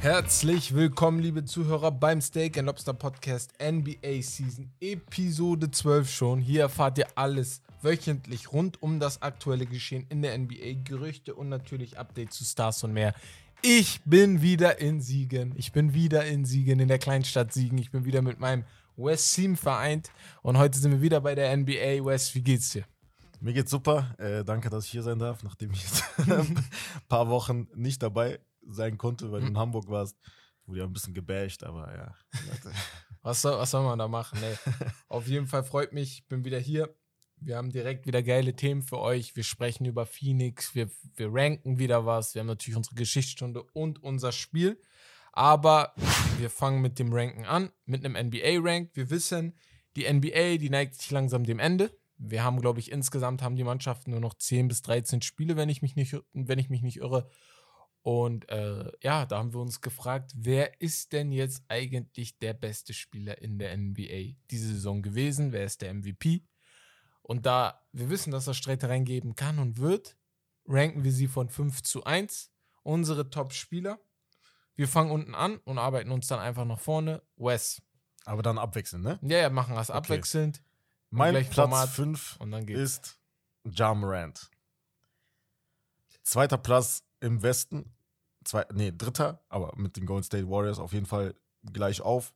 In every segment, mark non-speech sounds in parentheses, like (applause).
Herzlich willkommen, liebe Zuhörer, beim Steak Lobster Podcast NBA Season Episode 12 schon. Hier erfahrt ihr alles wöchentlich rund um das aktuelle Geschehen in der NBA, Gerüchte und natürlich Updates zu Stars und mehr. Ich bin wieder in Siegen. Ich bin wieder in Siegen, in der Kleinstadt Siegen. Ich bin wieder mit meinem West Team vereint und heute sind wir wieder bei der NBA. West, wie geht's dir? Mir geht's super. Äh, danke, dass ich hier sein darf, nachdem ich jetzt (laughs) ein paar Wochen nicht dabei sein konnte, weil du in mhm. Hamburg warst. Wurde ja ein bisschen gebasht, aber ja. was, soll, was soll man da machen? Nee. Auf jeden Fall freut mich, ich bin wieder hier. Wir haben direkt wieder geile Themen für euch. Wir sprechen über Phoenix, wir, wir ranken wieder was. Wir haben natürlich unsere Geschichtsstunde und unser Spiel. Aber wir fangen mit dem Ranken an, mit einem NBA-Rank. Wir wissen, die NBA, die neigt sich langsam dem Ende. Wir haben, glaube ich, insgesamt haben die Mannschaften nur noch 10 bis 13 Spiele, wenn ich mich nicht, wenn ich mich nicht irre. Und äh, ja, da haben wir uns gefragt, wer ist denn jetzt eigentlich der beste Spieler in der NBA diese Saison gewesen? Wer ist der MVP? Und da wir wissen, dass er Streitereien geben kann und wird, ranken wir sie von 5 zu 1. Unsere Top-Spieler. Wir fangen unten an und arbeiten uns dann einfach nach vorne. Wes. Aber dann abwechselnd, ne? Ja, ja, machen das okay. abwechselnd. Mein Platz 5 ist Ja Morant. Zweiter Platz im Westen. Zwei, nee, dritter, aber mit den Golden State Warriors auf jeden Fall gleich auf.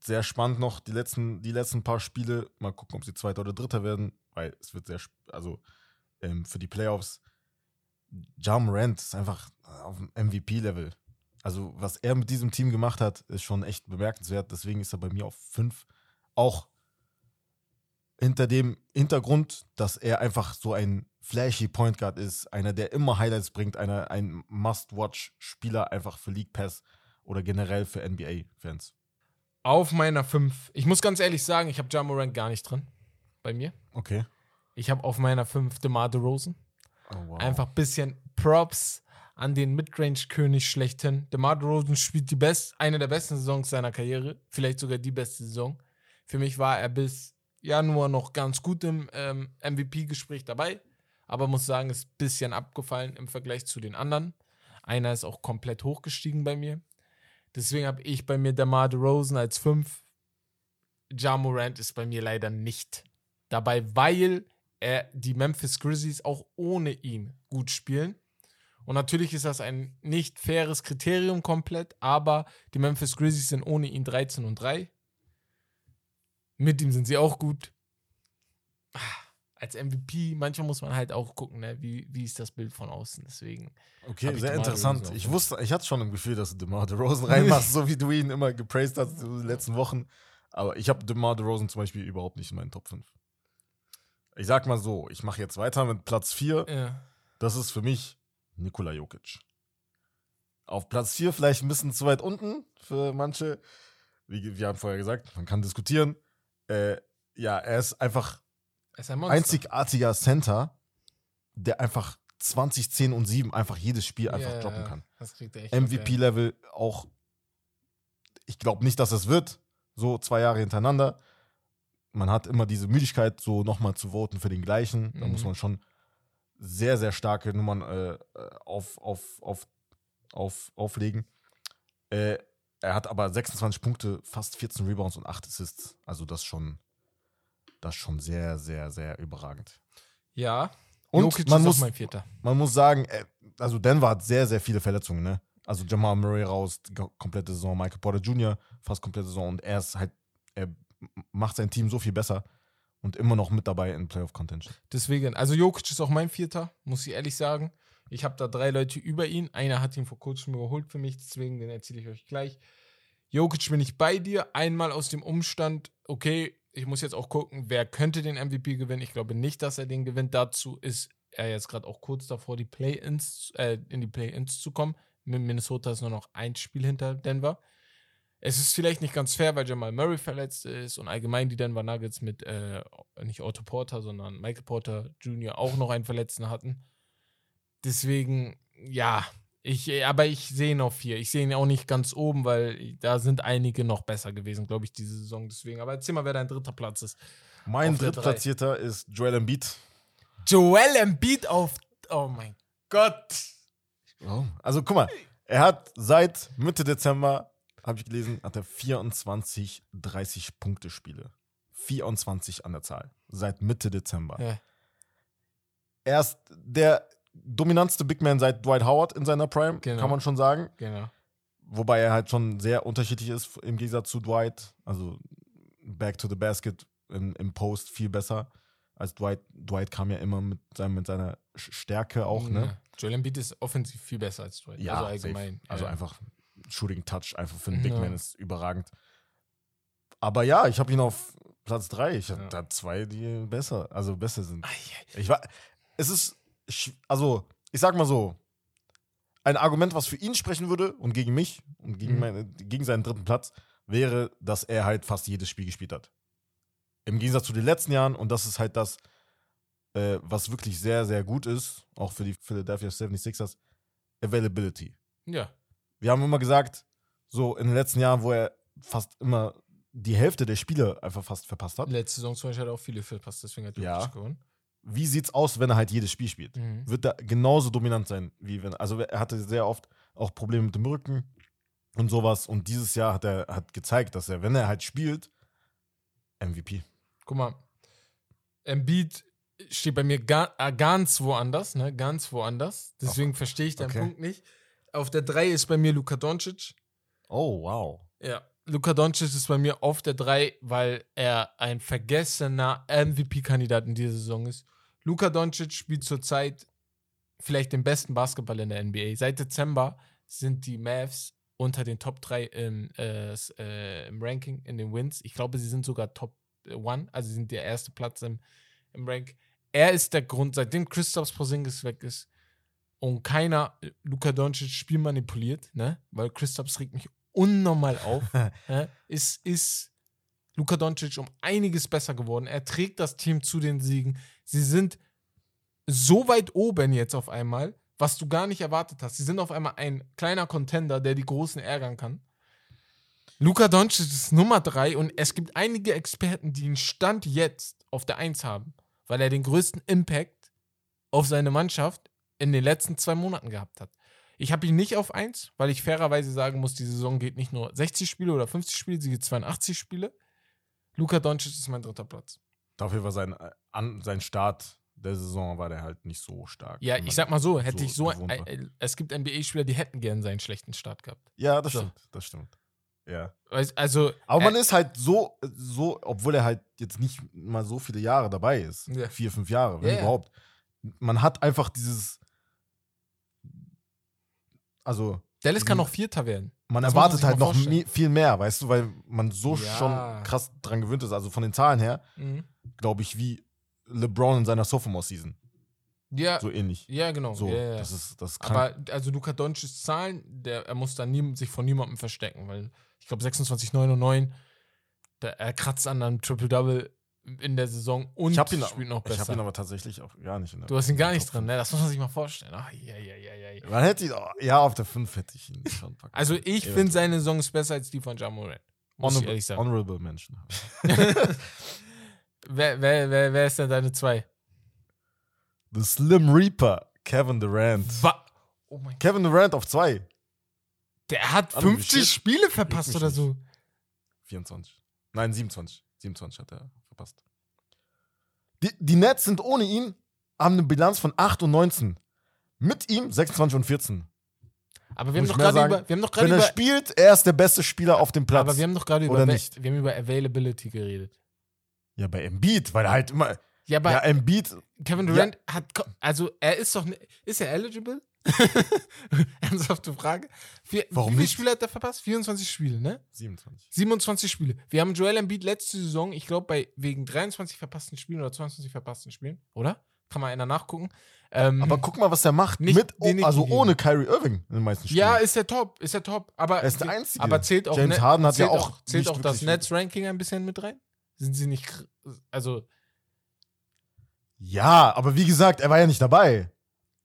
Sehr spannend noch die letzten, die letzten paar Spiele. Mal gucken, ob sie Zweiter oder Dritter werden, weil es wird sehr, also ähm, für die Playoffs. Ja Morant ist einfach auf dem MVP-Level. Also, was er mit diesem Team gemacht hat, ist schon echt bemerkenswert. Deswegen ist er bei mir auf 5. Auch hinter dem Hintergrund, dass er einfach so ein flashy Point Guard ist, einer, der immer Highlights bringt, einer, ein Must-Watch-Spieler einfach für League Pass oder generell für NBA-Fans. Auf meiner 5. Ich muss ganz ehrlich sagen, ich habe Jamorant gar nicht drin. Bei mir. Okay. Ich habe auf meiner 5 DeMar DeRozan. Oh, wow. Einfach ein bisschen Props an den Midrange-König schlechthin. DeMar DeRozan spielt die best, eine der besten Saisons seiner Karriere. Vielleicht sogar die beste Saison. Für mich war er bis Januar noch ganz gut im ähm, MVP-Gespräch dabei, aber muss sagen, ist ein bisschen abgefallen im Vergleich zu den anderen. Einer ist auch komplett hochgestiegen bei mir. Deswegen habe ich bei mir DeMar DeRozan als 5. Ja ist bei mir leider nicht dabei, weil er die Memphis Grizzlies auch ohne ihn gut spielen. Und natürlich ist das ein nicht faires Kriterium komplett, aber die Memphis Grizzlies sind ohne ihn 13 und 3. Mit ihm sind sie auch gut. Als MVP, manchmal muss man halt auch gucken, ne? wie, wie ist das Bild von außen. Deswegen. Okay, sehr interessant. Ich wusste, ich hatte schon ein Gefühl, dass du DeMar DeRozan (laughs) reinmachst, so wie du ihn immer gepraised hast in den letzten Wochen. Aber ich habe DeMar DeRozan zum Beispiel überhaupt nicht in meinen Top 5. Ich sag mal so, ich mache jetzt weiter mit Platz 4. Ja. Das ist für mich Nikola Jokic. Auf Platz 4 vielleicht ein bisschen zu weit unten für manche. Wie wir haben vorher gesagt, man kann diskutieren äh, ja, er ist einfach ist ein einzigartiger Center, der einfach 20, 10 und 7 einfach jedes Spiel einfach yeah, droppen kann. MVP-Level auch, ich glaube nicht, dass es wird, so zwei Jahre hintereinander. Man hat immer diese Müdigkeit, so nochmal zu voten für den gleichen. Da mhm. muss man schon sehr, sehr starke Nummern äh, auf, auf, auf, auf, auflegen. Äh, er hat aber 26 Punkte, fast 14 Rebounds und 8 Assists. Also das schon, das schon sehr, sehr, sehr überragend. Ja. Und Jokic man muss, man muss sagen, äh, also Denver hat sehr, sehr viele Verletzungen, ne? Also Jamal Murray raus, komplette Saison, Michael Porter Jr. fast komplette Saison und er ist halt, er macht sein Team so viel besser und immer noch mit dabei in Playoff Contention. Deswegen, also Jokic ist auch mein Vierter, muss ich ehrlich sagen. Ich habe da drei Leute über ihn. Einer hat ihn vor kurzem überholt für mich, deswegen den erzähle ich euch gleich. Jokic bin ich bei dir. Einmal aus dem Umstand, okay, ich muss jetzt auch gucken, wer könnte den MVP gewinnen. Ich glaube nicht, dass er den gewinnt. Dazu ist er jetzt gerade auch kurz davor, die Play-ins, äh, in die Play-ins zu kommen. Mit Minnesota ist nur noch ein Spiel hinter Denver. Es ist vielleicht nicht ganz fair, weil Jamal Murray verletzt ist und allgemein die Denver Nuggets mit äh, nicht Otto Porter, sondern Michael Porter Jr. auch noch einen Verletzten hatten. Deswegen, ja, ich, aber ich sehe ihn auf vier. Ich sehe ihn auch nicht ganz oben, weil da sind einige noch besser gewesen, glaube ich, diese Saison. Deswegen, aber erzähl mal, wer dein dritter Platz ist. Mein drittplatzierter ist Joel Embiid. Joel Embiid auf. Oh mein Gott. Oh. Also guck mal, er hat seit Mitte Dezember, habe ich gelesen, hat er 24 30 Punkte Spiele. 24 an der Zahl. Seit Mitte Dezember. Ja. Er ist der dominantste Big Man seit Dwight Howard in seiner Prime, Genau. kann man schon sagen. Genau. Wobei er halt schon sehr unterschiedlich ist im Gegensatz zu Dwight. Also Back to the Basket im, im Post viel besser als Dwight. Dwight kam ja immer mit, seinem, mit seiner Stärke auch, ne? Ja. Joel Embiid ist offensiv viel besser als Dwight. Ja, also safe. allgemein. Also ja. einfach Shooting Touch, einfach für einen Big Ja. Man ist überragend. Aber ja, ich habe ihn auf Platz 3. Ich habe da zwei, die besser, also besser sind. Ich war, es ist, also ich sag mal so, ein Argument, was für ihn sprechen würde und gegen mich und gegen, Mhm. meine, gegen seinen dritten Platz, wäre, dass er halt fast jedes Spiel gespielt hat. Im Gegensatz zu den letzten Jahren und das ist halt das, äh, was wirklich sehr, sehr gut ist, auch für die Philadelphia 76ers, Availability. Ja. Wir haben immer gesagt, so in den letzten Jahren, wo er fast immer die Hälfte der Spiele einfach fast verpasst hat. Letzte Saison zum Beispiel hat er auch viele verpasst, deswegen hat er Ja. gewonnen. Wie sieht's aus, wenn er halt jedes Spiel spielt? Mhm. Wird er genauso dominant sein, wie wenn. Also er hatte sehr oft auch Probleme mit dem Rücken und sowas. Und dieses Jahr hat er hat gezeigt, dass er, wenn er halt spielt, MVP. Guck mal, Embiid steht bei mir ga, äh, ganz woanders, ne? Ganz woanders. Deswegen verstehe ich deinen okay. Punkt nicht. Auf der 3 ist bei mir Luka Doncic. Oh, wow. Ja. Luka Doncic ist bei mir auf der 3, weil er ein vergessener MVP-Kandidat in dieser Saison ist. Luka Doncic spielt zurzeit vielleicht den besten Basketball in der NBA. Seit Dezember sind die Mavs unter den Top 3 im, äh, äh, im Ranking, in den Wins. Ich glaube, sie sind sogar Top 1, also sie sind der erste Platz im, im Rank. Er ist der Grund, seitdem Christoph Porzingis weg ist und keiner äh, Luka Doncic Spiel manipuliert, ne? Weil Christoph regt mich unnormal auf, (laughs) ne? ist, ist Luka Doncic um einiges besser geworden. Er trägt das Team zu den Siegen. Sie sind so weit oben jetzt auf einmal, was du gar nicht erwartet hast. Sie sind auf einmal ein kleiner Contender, der die Großen ärgern kann. Luka Doncic ist Nummer drei und es gibt einige Experten, die ihn Stand jetzt auf der Eins haben, weil er den größten Impact auf seine Mannschaft in den letzten zwei Monaten gehabt hat. Ich habe ihn nicht auf eins, weil ich fairerweise sagen muss, die Saison geht nicht nur 60 Spiele oder 50 Spiele, sie geht 82 Spiele. Luka Doncic ist mein dritter Platz. Dafür war sein, äh, an, sein Start der Saison war der halt nicht so stark. Ja, man ich sag mal so, hätte so ich so, war. äh, äh, es gibt NBA-Spieler, die hätten gern seinen schlechten Start gehabt. Ja, das So. stimmt. Das stimmt. Ja. Also, Aber man ist halt so, so, obwohl er halt jetzt nicht mal so viele Jahre dabei ist. Ja. Vier, fünf Jahre, wenn Ja, überhaupt. Man hat einfach dieses. Also, Dallas kann noch Vierter werden. man Das man erwartet sich halt noch vorstellen. viel mehr, weißt du, weil man so Ja. schon krass dran gewöhnt ist. Also von den Zahlen her, Mhm. Glaube ich, wie LeBron in seiner Sophomore-Season. Ja, So ähnlich. ja, genau. So, ja, ja. das ist, das kann. Aber also Luka Doncic's Zahlen, der, er muss da nie, sich von niemandem verstecken, weil ich glaube 26, 9 und 9, der, er kratzt an einem Triple-Double in der Saison und ich habe ihn, spielt noch ich hab besser. ihn aber tatsächlich auch gar nicht in der du hast ihn gar nicht drin, ne? Das muss man sich mal vorstellen. Ach, ja, ja, ja, ja. Man hätte ihn, oh, ja, auf der 5 hätte ich ihn schon packen. Also ich finde seine ist besser als die von Jamoran. Muss ich Honorable, ehrlich sagen. honorable Mention. (laughs) (laughs) (laughs) wer, wer, wer, wer ist denn deine zwei? The Slim Reaper, Kevin Durant. Wa oh. Kevin Durant auf 2. Der hat Alter, wie 50 shit. Spiele verpasst oder nicht. so. 24. Nein, 27. 27 hat er verpasst. Die, die Nets sind ohne ihn, haben eine Bilanz von 8 und 19. Mit ihm 26 und 14. Aber wir haben doch gerade über, wir haben doch gerade Wenn er über, spielt, er ist der beste Spieler auf dem Platz. aber wir haben doch gerade über, oder Ava- nicht? wir haben über Availability geredet. Ja, bei Embiid, weil er halt immer. Ja, aber ja, Embiid. Kevin Durant hat, ko- also er ist doch, ne- ist er eligible? (laughs) Ernsthafte Frage. Wie, Warum wie viele nicht? Spiele hat er verpasst? 24 Spiele, ne? 27. 27 Spiele. Wir haben Joel Embiid letzte Saison, ich glaube, bei wegen 23 verpassten Spielen oder 22 verpassten Spielen, oder? Kann mal einer nachgucken. Ähm, Aber guck mal, was er macht. Nicht Mit, den also ohne Kyrie Irving in den meisten Spielen. ja, ist der top, ist der top. Aber, Er ist der Einzige. aber zählt auch, James ne- Harden hat ja auch zählt auch das Nets-Ranking ein bisschen mit rein? Sind sie nicht, also, ja, aber wie gesagt, er war ja nicht dabei.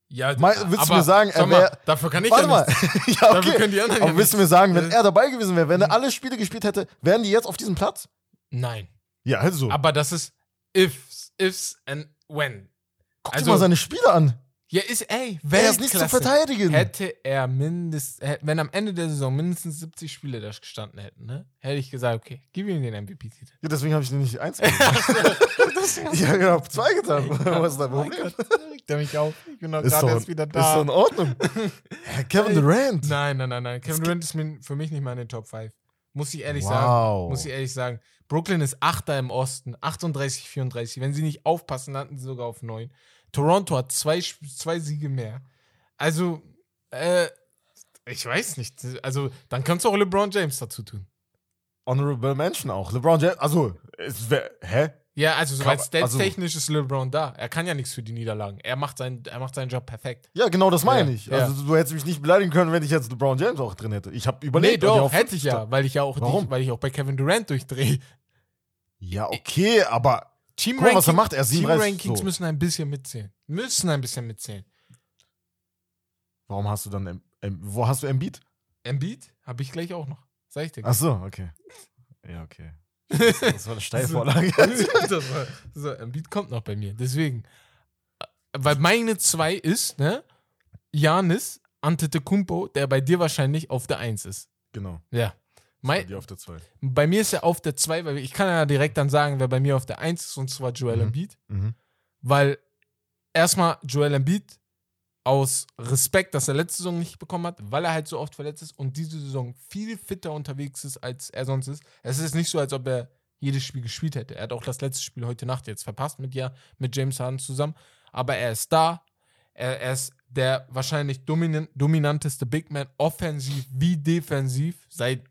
ja, Mal- willst du mir sagen, er sag mal, wär- dafür kann ich Warte ja mal. (laughs) ja, okay. können die anderen ja Aber willst du mir sagen, wenn Äh. er dabei gewesen wäre, wenn er alle Spiele gespielt hätte, wären die jetzt auf diesem Platz? Nein. Ja, also. Aber das ist ifs, ifs and when. Guck also- dir mal seine Spiele an. Ja, ist, ey, Er ist nicht zu Weltklasse. verteidigen. Hätte er mindestens, wenn am Ende der Saison mindestens 70 Spiele da gestanden hätten, ne, hätte ich gesagt, okay, gib ihm den MVP-Titel. Ja, deswegen habe ich den nicht eins gegeben. ich habe ja zwei getan. (laughs) Was ist dein Mein Problem? Gott, regt er mich auf. Ich bin doch Ist gerade erst wieder ist da. doch in Ordnung. (laughs) Kevin Durant. Nein, nein, nein, nein. Kevin Durant ist für mich nicht mal in den Top 5. Muss ich ehrlich Wow. sagen. Muss ich ehrlich sagen. Brooklyn ist Achter im Osten, 38, 34. Wenn sie nicht aufpassen, landen sie sogar auf 9. Toronto hat zwei, zwei Siege mehr. Also, äh, ich weiß nicht. Also, dann kannst du auch LeBron James dazu tun. Honorable Mention auch. LeBron James. Also, es wär, hä? Ja, also soweit also- stats-technisch ist LeBron da. Er kann ja nichts für die Niederlagen. Er macht, sein, er macht seinen Job perfekt. Ja, genau das meine Ja, ich. ja. Also, du hättest mich nicht beleidigen können, wenn ich jetzt LeBron James auch drin hätte. Ich habe überlegt. nee, ich doch, auf hätte ich ja, weil ich ja auch, Warum? Die, weil ich auch bei Kevin Durant durchdrehe. Ja, okay, aber Team Guck mal, was er macht. Er Team 37 Rankings so. müssen ein bisschen mitzählen. Müssen ein bisschen mitzählen. warum hast du dann, em- em- wo hast du Embiid? Embiid habe ich gleich auch noch. Sag ich dir. Ach so, okay. Ja, okay. (laughs) Das war eine Steilvorlage. (laughs) das war, so, Embiid kommt noch bei mir. Deswegen. äh, Weil meine zwei ist, ne? Janis Antetokounmpo, der bei dir wahrscheinlich auf der 1 ist. genau. Ja. Mein, Die auf der 2. bei mir ist er auf der 2, weil ich kann ja direkt dann sagen, wer bei mir auf der 1 ist, und zwar Joel Mhm. Embiid. Mhm. Weil erstmal Joel Embiid aus Respekt, dass er letzte Saison nicht bekommen hat, weil er halt so oft verletzt ist und diese Saison viel fitter unterwegs ist, als er sonst ist. Es ist nicht so, als ob er jedes Spiel gespielt hätte. Er hat auch das letzte Spiel heute Nacht jetzt verpasst mit, ja, mit James Harden zusammen. Aber er ist da. Er, er ist der wahrscheinlich dominan dominanteste Big Man, offensiv wie defensiv, seit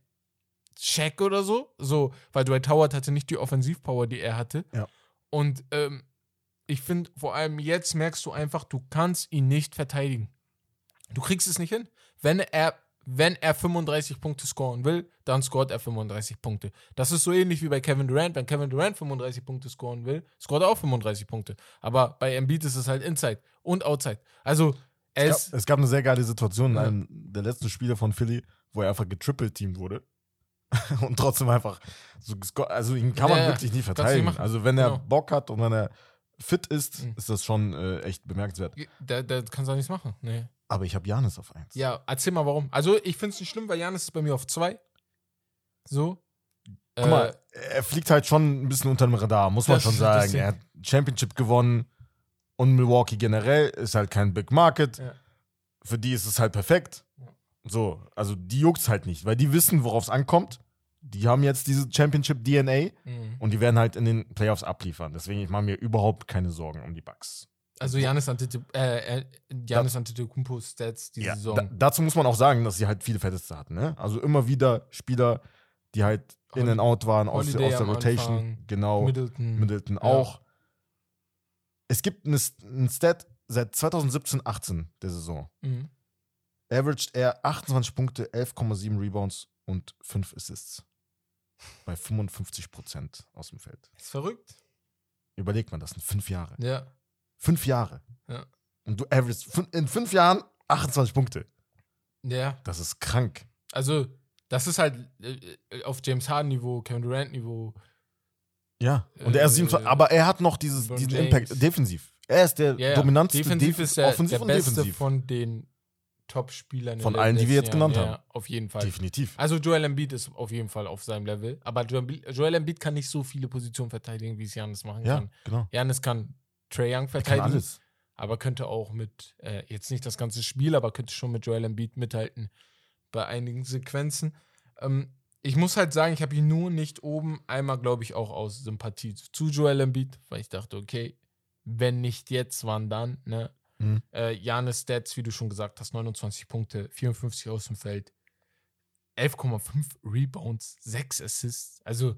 Shaq oder so. So, weil Dwight Howard hatte nicht die Offensivpower, die er hatte. Ja. Und ähm, ich finde, vor allem jetzt merkst du einfach, du kannst ihn nicht verteidigen. Du kriegst es nicht hin. Wenn er, wenn er 35 Punkte scoren will, dann scoret er 35 Punkte. Das ist so ähnlich wie bei Kevin Durant. Wenn Kevin Durant 35 Punkte scoren will, scoret er auch 35 Punkte. Aber bei Embiid ist es halt Inside und Outside. Also, Es ist. gab, es gab eine sehr geile Situation in einem der letzten Spiele von Philly, wo er einfach getrippelt-teamt wurde. (laughs) und trotzdem einfach so also ihn kann man Ja, wirklich nie nicht verteidigen. Also wenn er Genau. Bock hat und wenn er fit ist, Mhm. ist das schon äh, echt bemerkenswert. Da, da kannst du auch nichts machen. Nee. Aber ich habe Janis auf 1. Ja, erzähl mal warum. Also, ich finde es nicht schlimm, weil Janis ist bei mir auf 2. So. Guck mal, er fliegt halt schon ein bisschen unter dem Radar, muss man schon das sagen. Er hat Championship gewonnen und Milwaukee generell ist halt kein Big Market. Ja. Für die ist es halt perfekt. Ja. So, also die juckt's halt nicht, weil die wissen, worauf es ankommt. Die haben jetzt diese Championship-DNA Mhm. und die werden halt in den Playoffs abliefern. Deswegen, ich mache mir überhaupt keine Sorgen um die Bucks. Also Janis Antetokounmpo äh, äh, Giannis Antetokounmpo Stats die Ja, Saison. da, dazu muss man auch sagen, dass sie halt viele Verletzte hatten. Ne? Also immer wieder Spieler, die halt in and out waren aus, aus der Rotation. Anfang, Genau. Middleton. Middleton Ja. auch. Es gibt eine, einen Stat seit 2017, 18 der Saison. Mhm. Averaged er 28 Punkte, 11,7 Rebounds und 5 Assists. Bei 55 Prozent aus dem Feld. Ist verrückt. Überlegt man das, sind fünf Jahre. Ja. Fünf Jahre. Ja. Und du averagest fün- in fünf Jahren 28 Punkte. Ja. Das ist krank. Also, das ist halt äh, äh, auf James Harden-Niveau, Kevin Durant-Niveau. Ja. Und er ist Äh, 27, aber er hat noch dieses, diesen James. Impact defensiv. Er ist der Ja, ja. dominanteste Defensiv Def- ist er offensiv der und Beste defensiv. von den Top-Spielern. in Von allen, die wir jetzt genannt Jahren. haben. Ja, auf jeden Fall. Definitiv. Also Joel Embiid ist auf jeden Fall auf seinem Level. Aber Joel Embiid, kann nicht so viele Positionen verteidigen, wie es Janis machen Ja, kann. genau. Janis kann Trey Young Er kann verteidigen. alles. aber könnte auch mit, äh, jetzt nicht das ganze Spiel, aber könnte schon mit Joel Embiid mithalten bei einigen Sequenzen. Ähm, ich muss halt sagen, ich habe ihn nur nicht oben, einmal glaube ich auch aus Sympathie zu Joel Embiid, weil ich dachte, okay, wenn nicht jetzt, wann dann, ne? Mhm. Äh, Janis Stats, wie du schon gesagt hast, 29 Punkte, 54 aus dem Feld, 11,5 Rebounds, 6 Assists. Also,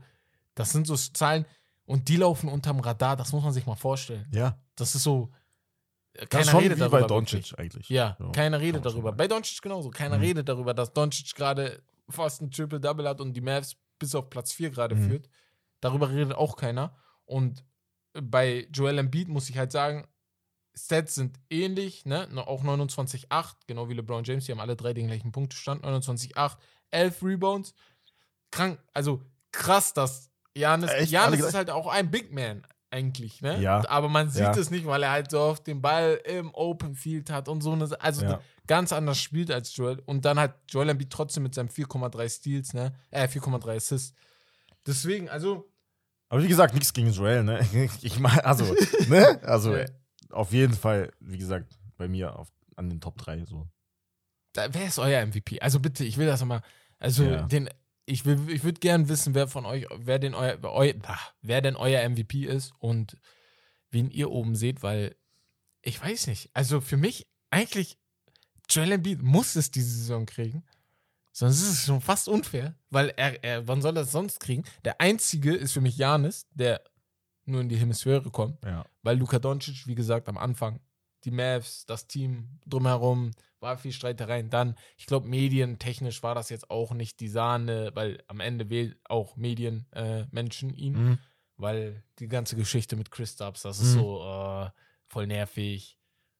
das sind so Zahlen und die laufen unterm Radar, das muss man sich mal vorstellen. Ja. Das ist so. äh, Das ist schon redet wie darüber. bei Doncic eigentlich. Ja, Ja, keiner kann redet man schon darüber. Bei Doncic genauso. Keiner Mhm. redet darüber, dass Doncic gerade fast ein Triple-Double hat und die Mavs bis auf Platz 4 gerade Mhm. führt. Darüber redet auch keiner. Und bei Joel Embiid muss ich halt sagen, Stats sind ähnlich, ne? Auch 29,8, genau wie LeBron James, die haben alle drei den gleichen Punktestand. 29,8, 11 Rebounds. Krank, also krass, dass Janis, Echt? Alle Janis ist halt auch ein Big Man. eigentlich, ne? Ja. Aber man sieht Ja. es nicht, weil er halt so oft den Ball im Open Field hat und so eine, also Ja. ganz anders spielt als Joel. Und dann hat Joel Embiid trotzdem mit seinem 4,3 Steals, ne? Äh, 4,3 Assists. Deswegen, also, Aber wie gesagt, nichts gegen Joel, ne? (laughs) Ich meine, also, (laughs) ne? Also. Auf jeden Fall, wie gesagt, bei mir auf, an den Top 3 so. da, wer ist euer MVP? Also bitte, ich will das nochmal, also Ja. den, ich will, ich würde gern wissen, wer von euch, wer denn euer, eu, wer denn euer MVP ist und wen ihr oben seht, weil ich weiß nicht. Also für mich eigentlich Joel Embiid muss es diese Saison kriegen. Sonst ist es schon fast unfair, weil er, er wann soll er es sonst kriegen? Der einzige ist für mich Janis, der nur in die Hemisphäre kommt, Ja. weil Luka Doncic, wie gesagt, am Anfang, die Mavs, das Team drumherum, war viel Streitereien. Dann, ich glaube, medientechnisch war das jetzt auch nicht die Sahne, weil am Ende wählt auch Medienmenschen äh, ihn, Mhm. weil die ganze Geschichte mit Chris Stubbs, das ist Mhm. so äh, voll nervig.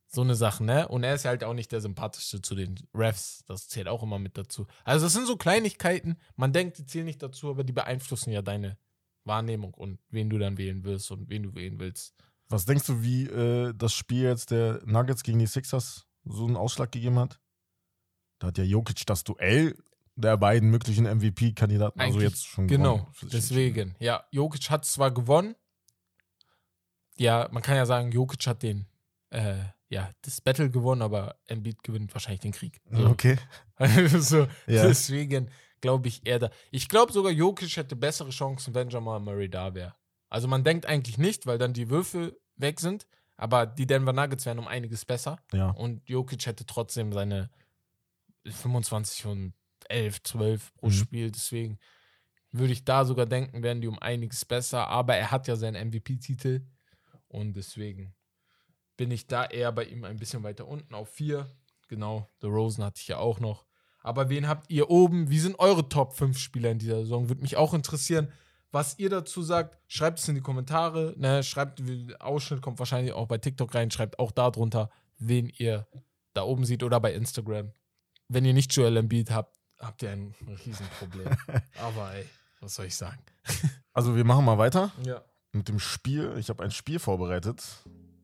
So eine Sache, ne? Und er ist halt auch nicht der sympathischste zu den Refs. Das zählt auch immer mit dazu. Also, das sind so Kleinigkeiten. Man denkt, die zählen nicht dazu, aber die beeinflussen ja deine Wahrnehmung und wen du dann wählen wirst und wen du wählen willst. Was denkst du, wie äh, das Spiel jetzt der Nuggets gegen die Sixers so einen Ausschlag gegeben hat? Da hat ja Jokic das Duell der beiden möglichen MVP-Kandidaten also jetzt schon Genau, gewonnen. sich deswegen. Ja, Jokic hat zwar gewonnen. Ja, man kann ja sagen, Jokic hat den, äh, ja, das Battle gewonnen, aber Embiid gewinnt wahrscheinlich den Krieg. So. Okay. (laughs) Also, Ja. Deswegen glaube ich eher da. Ich glaube sogar, Jokic hätte bessere Chancen, wenn Jamal Murray da wäre. Also man denkt eigentlich nicht, weil dann die Würfel weg sind, aber die Denver Nuggets wären um einiges besser. Ja. Und Jokic hätte trotzdem seine 25 und 11, 12 pro Mhm. Spiel. Deswegen würde ich da sogar denken, wären die um einiges besser. Aber er hat ja seinen MVP-Titel. Und deswegen bin ich da eher bei ihm ein bisschen weiter unten auf 4. Genau, The Rosen hatte ich ja auch noch. Aber wen habt ihr oben? Wie sind eure Top 5 Spieler in dieser Saison? Würde mich auch interessieren, was ihr dazu sagt. Schreibt es in die Kommentare. Ne? Schreibt, Ausschnitt kommt wahrscheinlich auch bei TikTok rein. Schreibt auch da drunter, wen ihr da oben seht oder bei Instagram. Wenn ihr nicht Joel Embiid habt, habt ihr ein Riesenproblem. (laughs) Aber ey, was soll ich sagen? (laughs) Also wir machen mal weiter Ja. mit dem Spiel. Ich habe ein Spiel vorbereitet.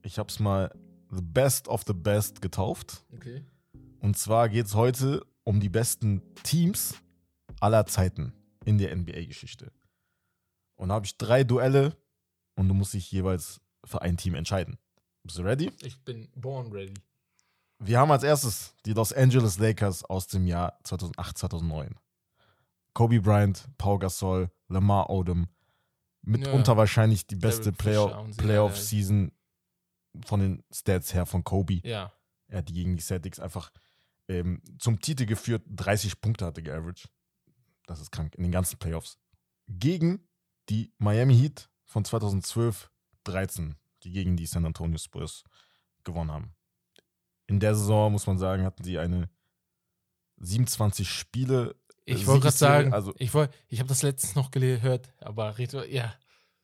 Ich habe es mal The Best of the Best getauft. Okay. Und zwar geht es heute um die besten Teams aller Zeiten in der NBA-Geschichte. Und da habe ich drei Duelle und du musst dich jeweils für ein Team entscheiden. Bist du ready? Ich bin born ready. Wir haben als erstes die Los Angeles Lakers aus dem Jahr 2008, 2009. Kobe Bryant, Paul Gasol, Lamar Odom. Mitunter Ja. wahrscheinlich die beste. Playoff-Season von den Stats her von Kobe. Ja. Er hat die gegen die Celtics einfach ähm, zum Titel geführt. 30 Punkte hatte geaveraged. Das ist krank. In den ganzen Playoffs. Gegen die Miami Heat von 2012, 13, die gegen die San Antonio Spurs gewonnen haben. In der Saison, muss man sagen, hatten sie eine 27 Spiele. Ich wollte gerade sagen, also- ich, wollt- ich habe das letztens noch gehört, aber Reto, ja.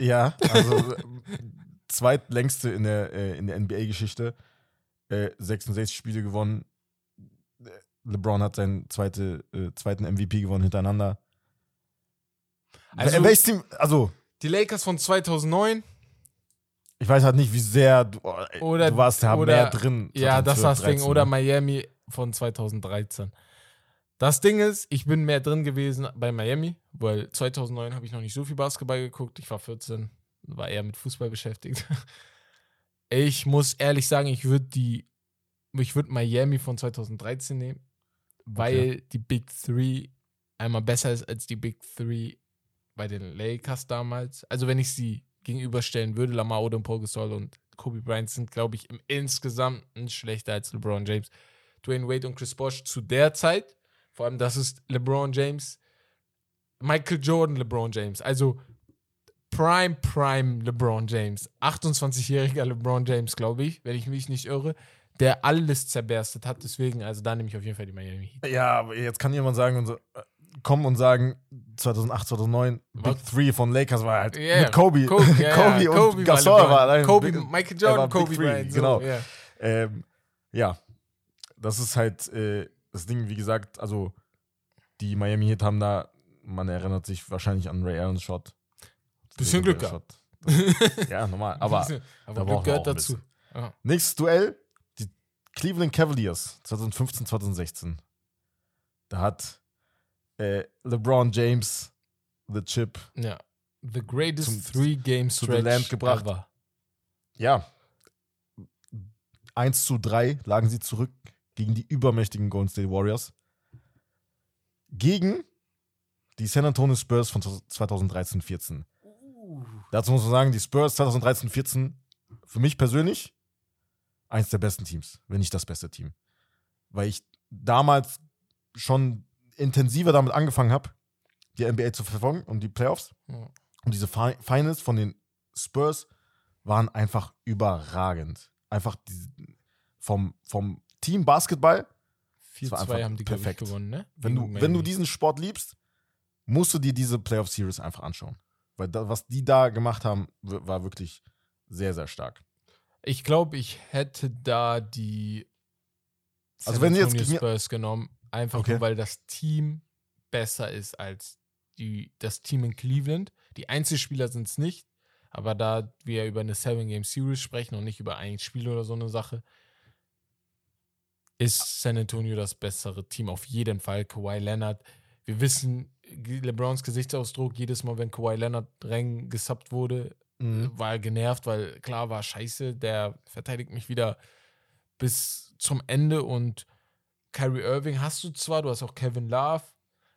Ja, also (laughs) zweitlängste in der, äh, in der NBA-Geschichte. Äh, 66 Spiele gewonnen. LeBron hat seinen zweite, äh, zweiten MVP gewonnen hintereinander. Also- Welches Team? Also, Die Lakers von 2009, ich weiß halt nicht, wie sehr du, Oder- du warst oder- mehr drin. ja, das war das 2012, Ding, oder 13? Miami von 2013. Das Ding ist, ich bin mehr drin gewesen bei Miami, weil 2009 habe ich noch nicht so viel Basketball geguckt. Ich war 14, war eher mit Fußball beschäftigt. (laughs) Ich muss ehrlich sagen, ich würde die, ich würde Miami von 2013 nehmen, weil die Big Three einmal besser ist als die Big Three bei den Lakers damals. Also wenn ich sie gegenüberstellen würde, Lamar Odom, Paul Gasol und Kobe Bryant sind, glaube ich, im Insgesamten schlechter als LeBron James. Dwayne Wade und Chris Bosh zu der Zeit. Vor allem, das ist LeBron James, Michael Jordan, LeBron James. Also Prime, Prime LeBron James. 28-jähriger LeBron James, glaube ich, wenn ich mich nicht irre, der alles zerberstet hat. Deswegen, also da nehme ich auf jeden Fall die Miami Heat. Ja, aber jetzt kann jemand sagen und so, äh, kommen und sagen, 2008, 2009, Was? Big Three von Lakers war halt Ja, mit Kobe. Kobe, ja, (laughs) Kobe ja, und Kobe Gasol war allein. Kobe, Big- Michael Jordan, Kobe Bryant. So, genau. Ja. Ähm, ja, das ist halt äh, das Ding, wie gesagt, also die Miami Heat haben da, man erinnert sich wahrscheinlich an Ray Allen's Shot. Bisschen Glück gehabt. Ja, normal. Aber, aber da Glück gehört dazu. Nächstes Duell, Cleveland Cavaliers 2015, 2016. Da hat äh, LeBron James the Chip, ja. The greatest Zum- three game zu The stretch Land gebracht. ever. ja, 1 zu 3 lagen sie zurück gegen die übermächtigen Golden State Warriors. Gegen die San Antonio Spurs von 2013-14. Dazu muss man sagen, die Spurs 2013-14, für mich persönlich, eins der besten Teams, wenn nicht das beste Team. Weil ich damals schon intensiver damit angefangen habe, die NBA zu verfolgen und die Playoffs. Ja. Und diese Fi- Finals von den Spurs waren einfach überragend. Einfach die, vom, vom Team Basketball. Das war 4-2 einfach haben die, perfekt. gewonnen, ne? Wenn du, wenn du diesen Sport liebst, musst du dir diese Playoff Series einfach anschauen. Weil da, was die da gemacht haben, war wirklich sehr, sehr stark. Ich glaube, ich hätte da die Also wenn jetzt Antonio gegen- Spurs genommen, einfach Okay. nur, weil das Team besser ist als die, das Team in Cleveland. Die Einzelspieler sind es nicht, aber da wir über eine Seven-Game-Series sprechen und nicht über ein Spiel oder so eine Sache, ist San Antonio das bessere Team auf jeden Fall. Kawhi Leonard, wir wissen, LeBrons Gesichtsausdruck, jedes Mal, wenn Kawhi Leonard reingesubbt wurde, war er genervt, weil klar war scheiße, der verteidigt mich wieder bis zum Ende und Kyrie Irving hast du zwar, du hast auch Kevin Love,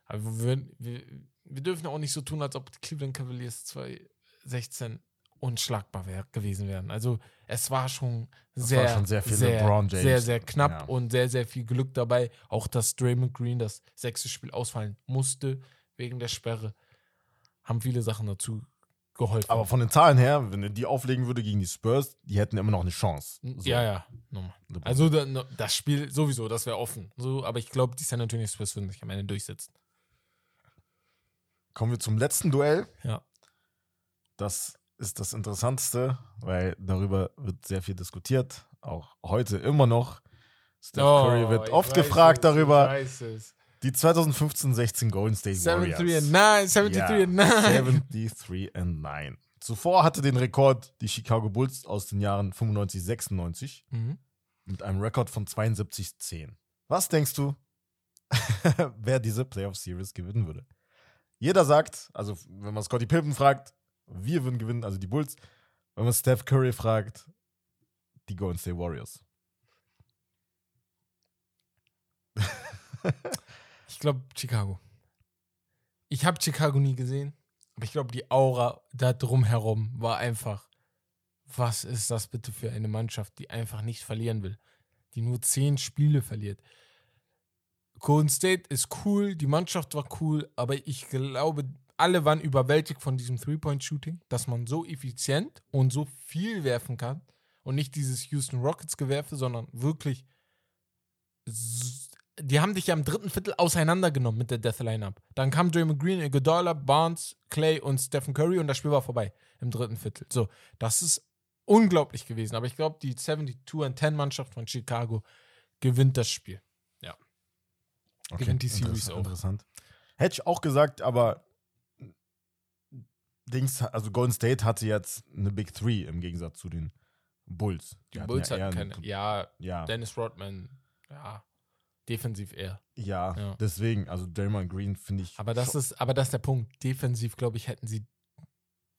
aber wir, wir, wir dürfen auch nicht so tun, als ob die Cleveland Cavaliers 2016 unschlagbar wär, gewesen wären. Also es war schon Das sehr, war schon sehr sehr, sehr, sehr knapp Ja. und sehr, sehr viel Glück dabei. Auch dass Draymond Green das sechste Spiel ausfallen musste wegen der Sperre, haben viele Sachen dazu geholfen. Aber von den Zahlen her, wenn er die auflegen würde gegen die Spurs, die hätten immer noch eine Chance. So. Ja, ja. Also das Spiel sowieso, das wäre offen. So, aber ich glaube, die San Antonio Spurs würden sich am Ende durchsetzen. Kommen wir zum letzten Duell. Ja. Das ist das Interessanteste, weil darüber wird sehr viel diskutiert. Auch heute immer noch. Steph Curry wird Oh, ich oft gefragt es, darüber. Ich weiß es. Die 2015-16 Golden State 73 Warriors. and 9, 73 and 9. 73 and 9. Zuvor hatte den Rekord die Chicago Bulls aus den Jahren 95, 96 Mhm. mit einem Rekord von 72, 10. Was denkst du, (laughs) wer diese Playoff Series gewinnen würde? Jeder sagt, also wenn man Scotty Pippen fragt, wir würden gewinnen, also die Bulls. Wenn man Steph Curry fragt, die Golden State Warriors. (laughs) Ich glaube, Chicago. Ich habe Chicago nie gesehen, aber ich glaube, die Aura da drumherum war einfach, was ist das bitte für eine Mannschaft, die einfach nicht verlieren will, die nur zehn Spiele verliert. Golden State ist cool, die Mannschaft war cool, aber ich glaube, alle waren überwältigt von diesem Three-Point-Shooting, dass man so effizient und so viel werfen kann und nicht dieses Houston Rockets-Gewerfe, sondern wirklich s- die haben dich ja im dritten Viertel auseinandergenommen mit der Death Lineup. Dann kam Draymond Green, Iguodala, Barnes, Clay und Stephen Curry und das Spiel war vorbei im dritten Viertel. So, das ist unglaublich gewesen. Aber ich glaube, die 72 and 10 Mannschaft von Chicago gewinnt das Spiel. Gewinnt die Series auch. Interessant. Hätte ich auch gesagt, aber Dings, also Golden State hatte jetzt eine Big Three im Gegensatz zu den Bulls. Die hatten Bulls ja eher hatten eine- keine. Ja, Ja, Dennis Rodman, ja, defensiv eher. ja, Ja. deswegen, also Draymond Green finde ich. Aber das ist, aber das ist der Punkt. Defensiv, glaube ich, hätten sie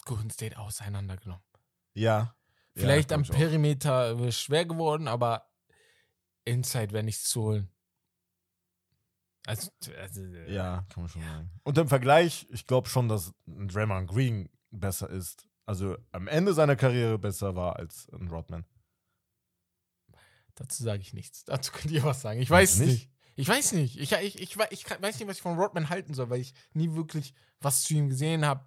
Golden State auseinandergenommen. Ja. Vielleicht ja, am auch. Perimeter äh, schwer geworden, aber Inside wäre nichts zu holen. Also, also äh, Ja, kann man schon sagen. Und im Vergleich, ich glaube schon, dass ein Draymond Green besser ist. Also am Ende seiner Karriere besser war als ein Rodman. Dazu sage ich nichts. Dazu könnt ihr was sagen. Ich weiß nicht? nicht? Ich weiß nicht. Ich, ich, ich, ich weiß nicht, was ich von Rodman halten soll, weil ich nie wirklich was zu ihm gesehen habe.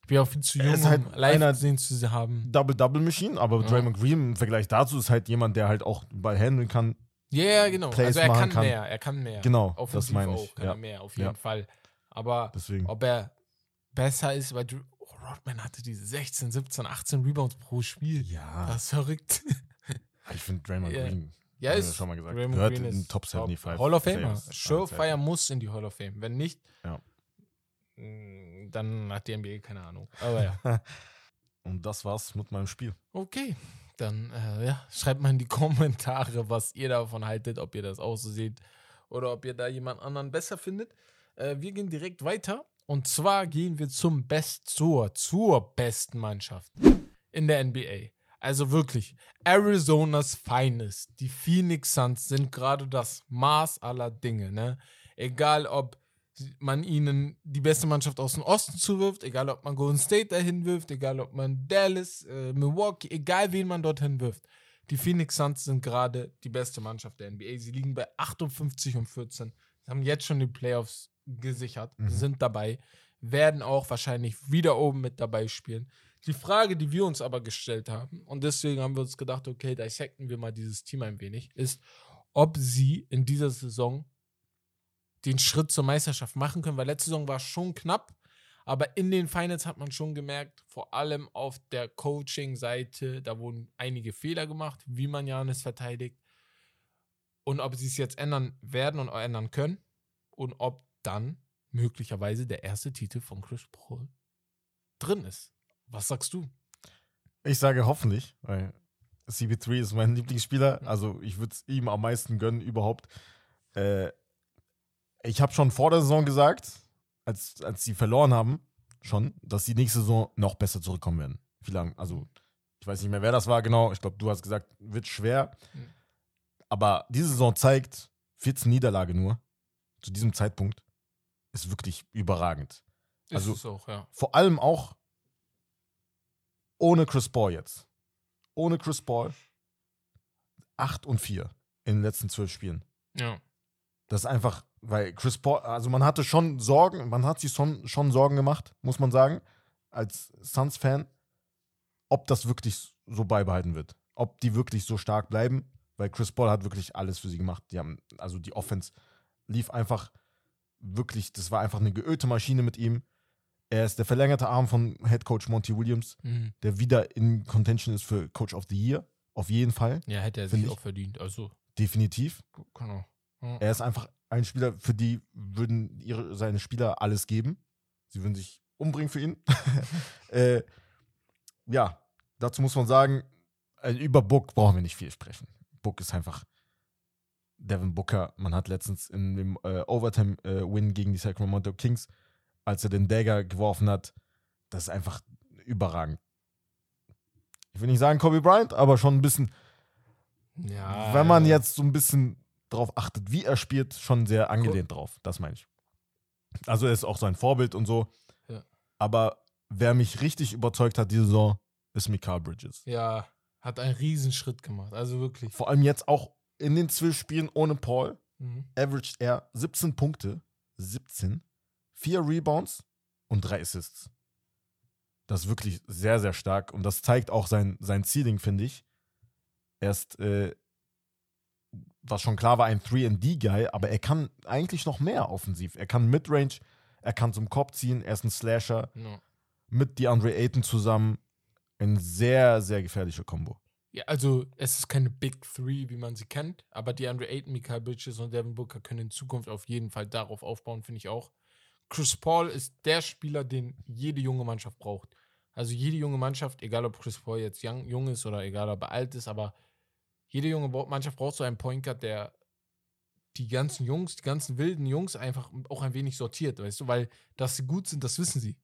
Ich bin auch viel zu Er jung, ist halt um live gesehen zu haben. Double-Double-Machine, aber Ja. Draymond Green im Vergleich dazu ist halt jemand, der halt auch Ball handeln kann. Ja, ja, genau. Plays also er kann, kann. mehr, er kann mehr. Genau, das Offensiv meine auch ich. kann Ja. er mehr, auf jeden Ja. Fall. Aber Deswegen. ob er besser ist, weil oh, Rodman hatte diese 16, 17, 18 Rebounds pro Spiel. Ja, Das ist verrückt. (laughs) ich finde Draymond Ja. Green. Ja, ist schon mal gesagt. Draymond Gehört Green in Top 75 Hall of Famer. Surefire Zeiten. muss in die Hall of Fame. Wenn nicht, Ja. mh, dann hat die NBA keine Ahnung. Aber ja. (laughs) Und das war's mit meinem Spiel. Okay, dann äh, ja, schreibt mal in die Kommentare, was ihr davon haltet, ob ihr das auch so seht oder ob ihr da jemand anderen besser findet. Äh, wir gehen direkt weiter. Und zwar gehen wir zum Best zur, zur besten Mannschaft in der NBA. Also wirklich, Arizonas Finest, die Phoenix Suns sind gerade das Maß aller Dinge. Ne? Egal, ob man ihnen die beste Mannschaft aus dem Osten zuwirft, egal ob man Golden State dahin wirft, egal ob man Dallas, äh, Milwaukee, egal wen man dorthin wirft. Die Phoenix Suns sind gerade die beste Mannschaft der NBA. Sie liegen bei 58 und 14. Sie haben jetzt schon die Playoffs gesichert, mhm. sind dabei, werden auch wahrscheinlich wieder oben mit dabei spielen. Die Frage, die wir uns aber gestellt haben, und deswegen haben wir uns gedacht, okay, dissecten wir mal dieses Team ein wenig, ist, ob sie in dieser Saison den Schritt zur Meisterschaft machen können, weil letzte Saison war schon knapp, aber in den Finals hat man schon gemerkt, vor allem auf der Coaching-Seite, da wurden einige Fehler gemacht, wie man Janis verteidigt und ob sie es jetzt ändern werden und ändern können und ob dann möglicherweise der erste Titel von Chris Paul drin ist. Was sagst du? Ich sage hoffentlich, weil CB3 ist mein Lieblingsspieler. Also ich würde es ihm am meisten gönnen überhaupt. Äh, ich habe schon vor der Saison gesagt, als, als sie verloren haben, schon, dass sie nächste Saison noch besser zurückkommen werden. Wie lange? Also ich weiß nicht mehr, wer das war genau. Ich glaube, du hast gesagt, wird schwer. Mhm. Aber diese Saison zeigt 14 Niederlage nur zu diesem Zeitpunkt ist wirklich überragend. Ist also es auch, ja. Vor allem auch ohne Chris Paul jetzt. Ohne Chris Paul 8 und 4 in den letzten zwölf Spielen. Ja. Das ist einfach, weil Chris Paul, also man hatte schon Sorgen, man hat sich schon, schon Sorgen gemacht, muss man sagen, als Suns-Fan, ob das wirklich so beibehalten wird. Ob die wirklich so stark bleiben, weil Chris Paul hat wirklich alles für sie gemacht. Die haben, also die Offense lief einfach wirklich, das war einfach eine geölte Maschine mit ihm. Er ist der verlängerte Arm von Head Coach Monty Williams, mhm. der wieder in Contention ist für Coach of the Year. Auf jeden Fall. Ja, hätte er sich ich. auch verdient. Also. Definitiv. Genau. Ja. Er ist einfach ein Spieler, für die würden ihre, seine Spieler alles geben. Sie würden sich umbringen für ihn. (laughs) äh, ja, dazu muss man sagen, äh, über Book brauchen wir nicht viel sprechen. Book ist einfach Devin Booker. Man hat letztens in dem äh, Overtime-Win äh, gegen die Sacramento Kings als er den Dagger geworfen hat, das ist einfach überragend. Ich will nicht sagen Kobe Bryant, aber schon ein bisschen, ja, wenn man jetzt so ein bisschen drauf achtet, wie er spielt, schon sehr angelehnt drauf. Das meine ich. Also er ist auch sein Vorbild und so. Ja. Aber wer mich richtig überzeugt hat diese Saison, ist Mikael Bridges. Ja, hat einen Riesenschritt gemacht. Also wirklich. Vor allem jetzt auch in den zwölf Spielen ohne Paul, mhm. averaged er 17 Punkte. 17 vier Rebounds und drei Assists. Das ist wirklich sehr, sehr stark und das zeigt auch sein, sein Ceiling, finde ich. Er ist, äh, was schon klar war, ein 3D-Guy, aber er kann eigentlich noch mehr offensiv. Er kann Midrange, er kann zum Kopf ziehen, er ist ein Slasher. No. Mit DeAndre Ayton zusammen. Ein sehr, sehr gefährlicher Kombo. Ja, also es ist keine Big Three, wie man sie kennt, aber DeAndre Ayton, Mikael Bridges und Devin Booker können in Zukunft auf jeden Fall darauf aufbauen, finde ich auch. Chris Paul ist der Spieler, den jede junge Mannschaft braucht. Also jede junge Mannschaft, egal ob Chris Paul jetzt young, jung ist oder egal ob er alt ist, aber jede junge Mannschaft braucht so einen Point Guard, der die ganzen Jungs, die ganzen wilden Jungs einfach auch ein wenig sortiert, weißt du, weil dass sie gut sind, das wissen sie.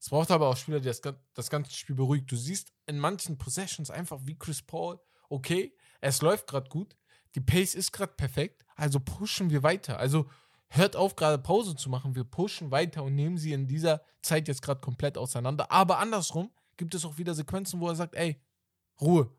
Es braucht aber auch Spieler, die das, das ganze Spiel beruhigt. Du siehst in manchen Possessions einfach wie Chris Paul, okay, es läuft gerade gut, die Pace ist gerade perfekt, also pushen wir weiter. Also hört auf, gerade Pause zu machen. Wir pushen weiter und nehmen sie in dieser Zeit jetzt gerade komplett auseinander. Aber andersrum gibt es auch wieder Sequenzen, wo er sagt, ey, Ruhe.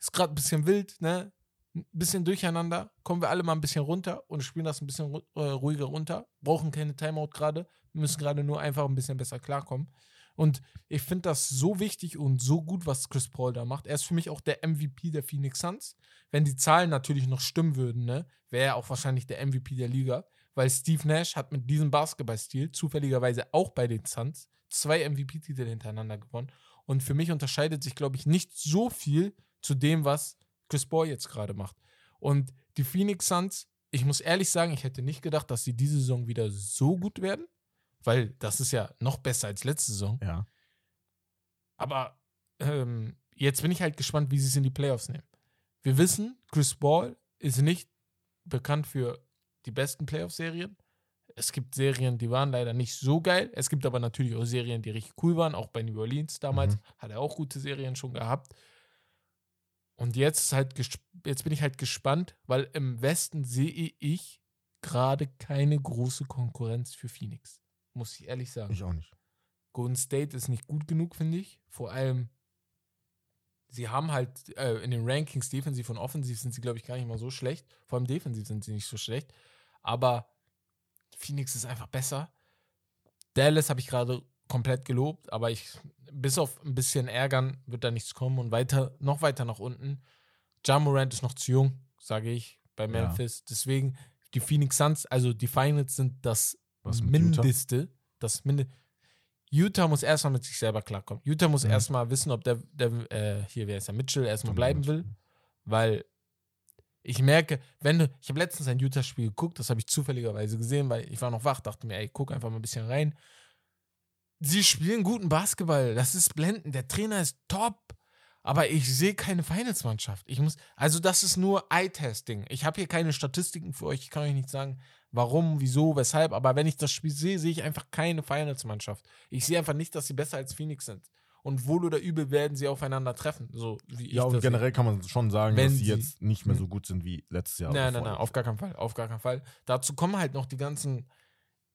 Ist gerade ein bisschen wild, ne? Ein bisschen durcheinander. Kommen wir alle mal ein bisschen runter und spielen das ein bisschen äh, ruhiger runter. Brauchen keine Timeout gerade. Müssen gerade nur einfach ein bisschen besser klarkommen. Und ich finde das so wichtig und so gut, was Chris Paul da macht. Er ist für mich auch der MVP der Phoenix Suns. Wenn die Zahlen natürlich noch stimmen würden, ne, wäre er auch wahrscheinlich der MVP der Liga weil Steve Nash hat mit diesem Basketballstil zufälligerweise auch bei den Suns zwei MVP-Titel hintereinander gewonnen. Und für mich unterscheidet sich, glaube ich, nicht so viel zu dem, was Chris Paul jetzt gerade macht. Und die Phoenix Suns, ich muss ehrlich sagen, ich hätte nicht gedacht, dass sie diese Saison wieder so gut werden, weil das ist ja noch besser als letzte Saison. Ja. Aber ähm, jetzt bin ich halt gespannt, wie sie es in die Playoffs nehmen. Wir wissen, Chris Ball ist nicht bekannt für die besten Playoff-Serien. Es gibt Serien, die waren leider nicht so geil. Es gibt aber natürlich auch Serien, die richtig cool waren. Auch bei New Orleans damals mhm. hat er auch gute Serien schon gehabt. Und jetzt halt jetzt bin ich halt gespannt, weil im Westen sehe ich gerade keine große Konkurrenz für Phoenix. Muss ich ehrlich sagen. Ich auch nicht. Golden State ist nicht gut genug, finde ich. Vor allem, sie haben halt äh, in den Rankings defensiv und offensiv sind sie, glaube ich, gar nicht mal so schlecht. Vor allem defensiv sind sie nicht so schlecht. Aber Phoenix ist einfach besser. Dallas habe ich gerade komplett gelobt, aber ich, bis auf ein bisschen Ärgern wird da nichts kommen und weiter, noch weiter nach unten. Ja Morant ist noch zu jung, sage ich, bei Memphis. Ja. Deswegen, die Phoenix Suns, also die Finals sind das Mindeste. Utah? Das Mindeste. Utah muss erstmal mit sich selber klarkommen. Utah muss mhm. erstmal wissen, ob der, der äh, hier, wer ist der Mitchell, erstmal bleiben will. Weil ich merke, wenn du, ich habe letztens ein Utah-Spiel geguckt, das habe ich zufälligerweise gesehen, weil ich war noch wach, dachte mir, ey, guck einfach mal ein bisschen rein. Sie spielen guten Basketball, das ist blendend, der Trainer ist top, aber ich sehe keine Finals-Mannschaft. Ich muss, also das ist nur Eye-Testing. Ich habe hier keine Statistiken für euch, ich kann euch nicht sagen, warum, wieso, weshalb, aber wenn ich das Spiel sehe, sehe ich einfach keine Finals-Mannschaft. Ich sehe einfach nicht, dass sie besser als Phoenix sind und wohl oder übel werden sie aufeinander treffen. So wie ja, und generell sehe. kann man schon sagen, Wenn dass sie jetzt nicht mehr so gut sind wie letztes Jahr. Nein, nein, nein, auf gar keinen Fall. Auf gar keinen Fall. Dazu kommen halt noch die ganzen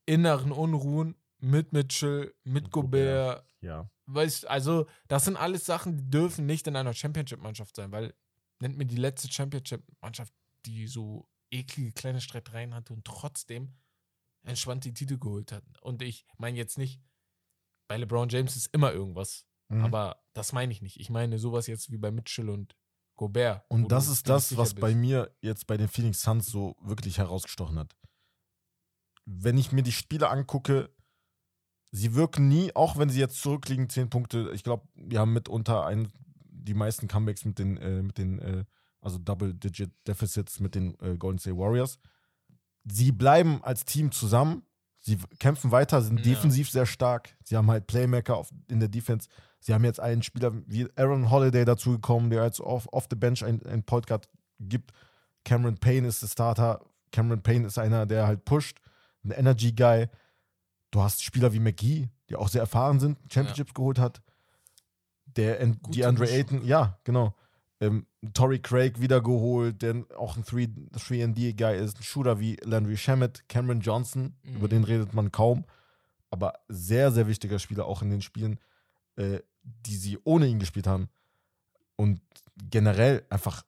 inneren Unruhen mit Mitchell, mit, mit Gobert. Gobert. Ja. Weißt, also, das sind alles Sachen, die dürfen nicht in einer Championship-Mannschaft sein, weil nennt mir die letzte Championship-Mannschaft, die so eklige kleine Streitereien hatte und trotzdem entspannt die Titel geholt hat. Und ich meine jetzt nicht, bei LeBron James ist immer irgendwas. Mhm. Aber das meine ich nicht. Ich meine sowas jetzt wie bei Mitchell und Gobert. Und das ist das, was bist. bei mir jetzt bei den Phoenix Suns so wirklich herausgestochen hat. Wenn ich mir die Spiele angucke, sie wirken nie, auch wenn sie jetzt zurückliegen, zehn Punkte. Ich glaube, wir haben mitunter ein, die meisten Comebacks mit den, äh, mit den äh, also Double-Digit Deficits mit den äh, Golden State Warriors. Sie bleiben als Team zusammen. Sie kämpfen weiter, sind ja. defensiv sehr stark. Sie haben halt Playmaker auf, in der Defense. Sie haben jetzt einen Spieler wie Aaron Holiday dazugekommen, der jetzt off, off the bench ein, ein Podcast gibt. Cameron Payne ist der Starter. Cameron Payne ist einer, der halt pusht. Ein Energy Guy. Du hast Spieler wie McGee, die auch sehr erfahren sind, Championships ja. geholt hat. Der die Andre Ayton, ja, genau. Ähm, Torrey Craig wiedergeholt, der auch ein 3D-Guy ist. Ein Shooter wie Landry Shamet, Cameron Johnson, mhm. über den redet man kaum. Aber sehr, sehr wichtiger Spieler auch in den Spielen. Äh, die sie ohne ihn gespielt haben. Und generell einfach,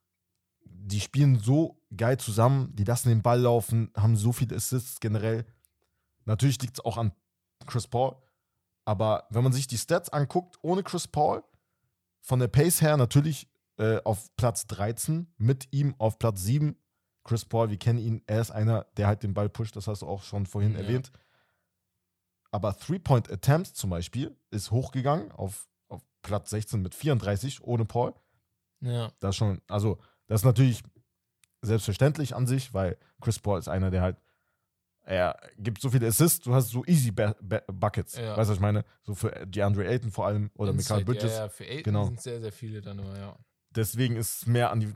die spielen so geil zusammen, die lassen den Ball laufen, haben so viele Assists generell. Natürlich liegt es auch an Chris Paul. Aber wenn man sich die Stats anguckt, ohne Chris Paul, von der Pace her natürlich äh, auf Platz 13, mit ihm auf Platz 7. Chris Paul, wir kennen ihn, er ist einer, der halt den Ball pusht, das hast du auch schon vorhin ja. erwähnt. Aber Three-Point-Attempts zum Beispiel ist hochgegangen auf Platz 16 mit 34 ohne Paul. Ja. Das ist schon, also, das ist natürlich selbstverständlich an sich, weil Chris Paul ist einer, der halt, er gibt so viele Assists, du hast so easy ba ba Buckets. Ja. Weißt du, was ich meine? So für DeAndre Ayton vor allem oder Inside, Michael Bridges. Ja, ja, für Ayton genau. sind sehr, sehr viele dann immer, ja. Deswegen ist es mehr an die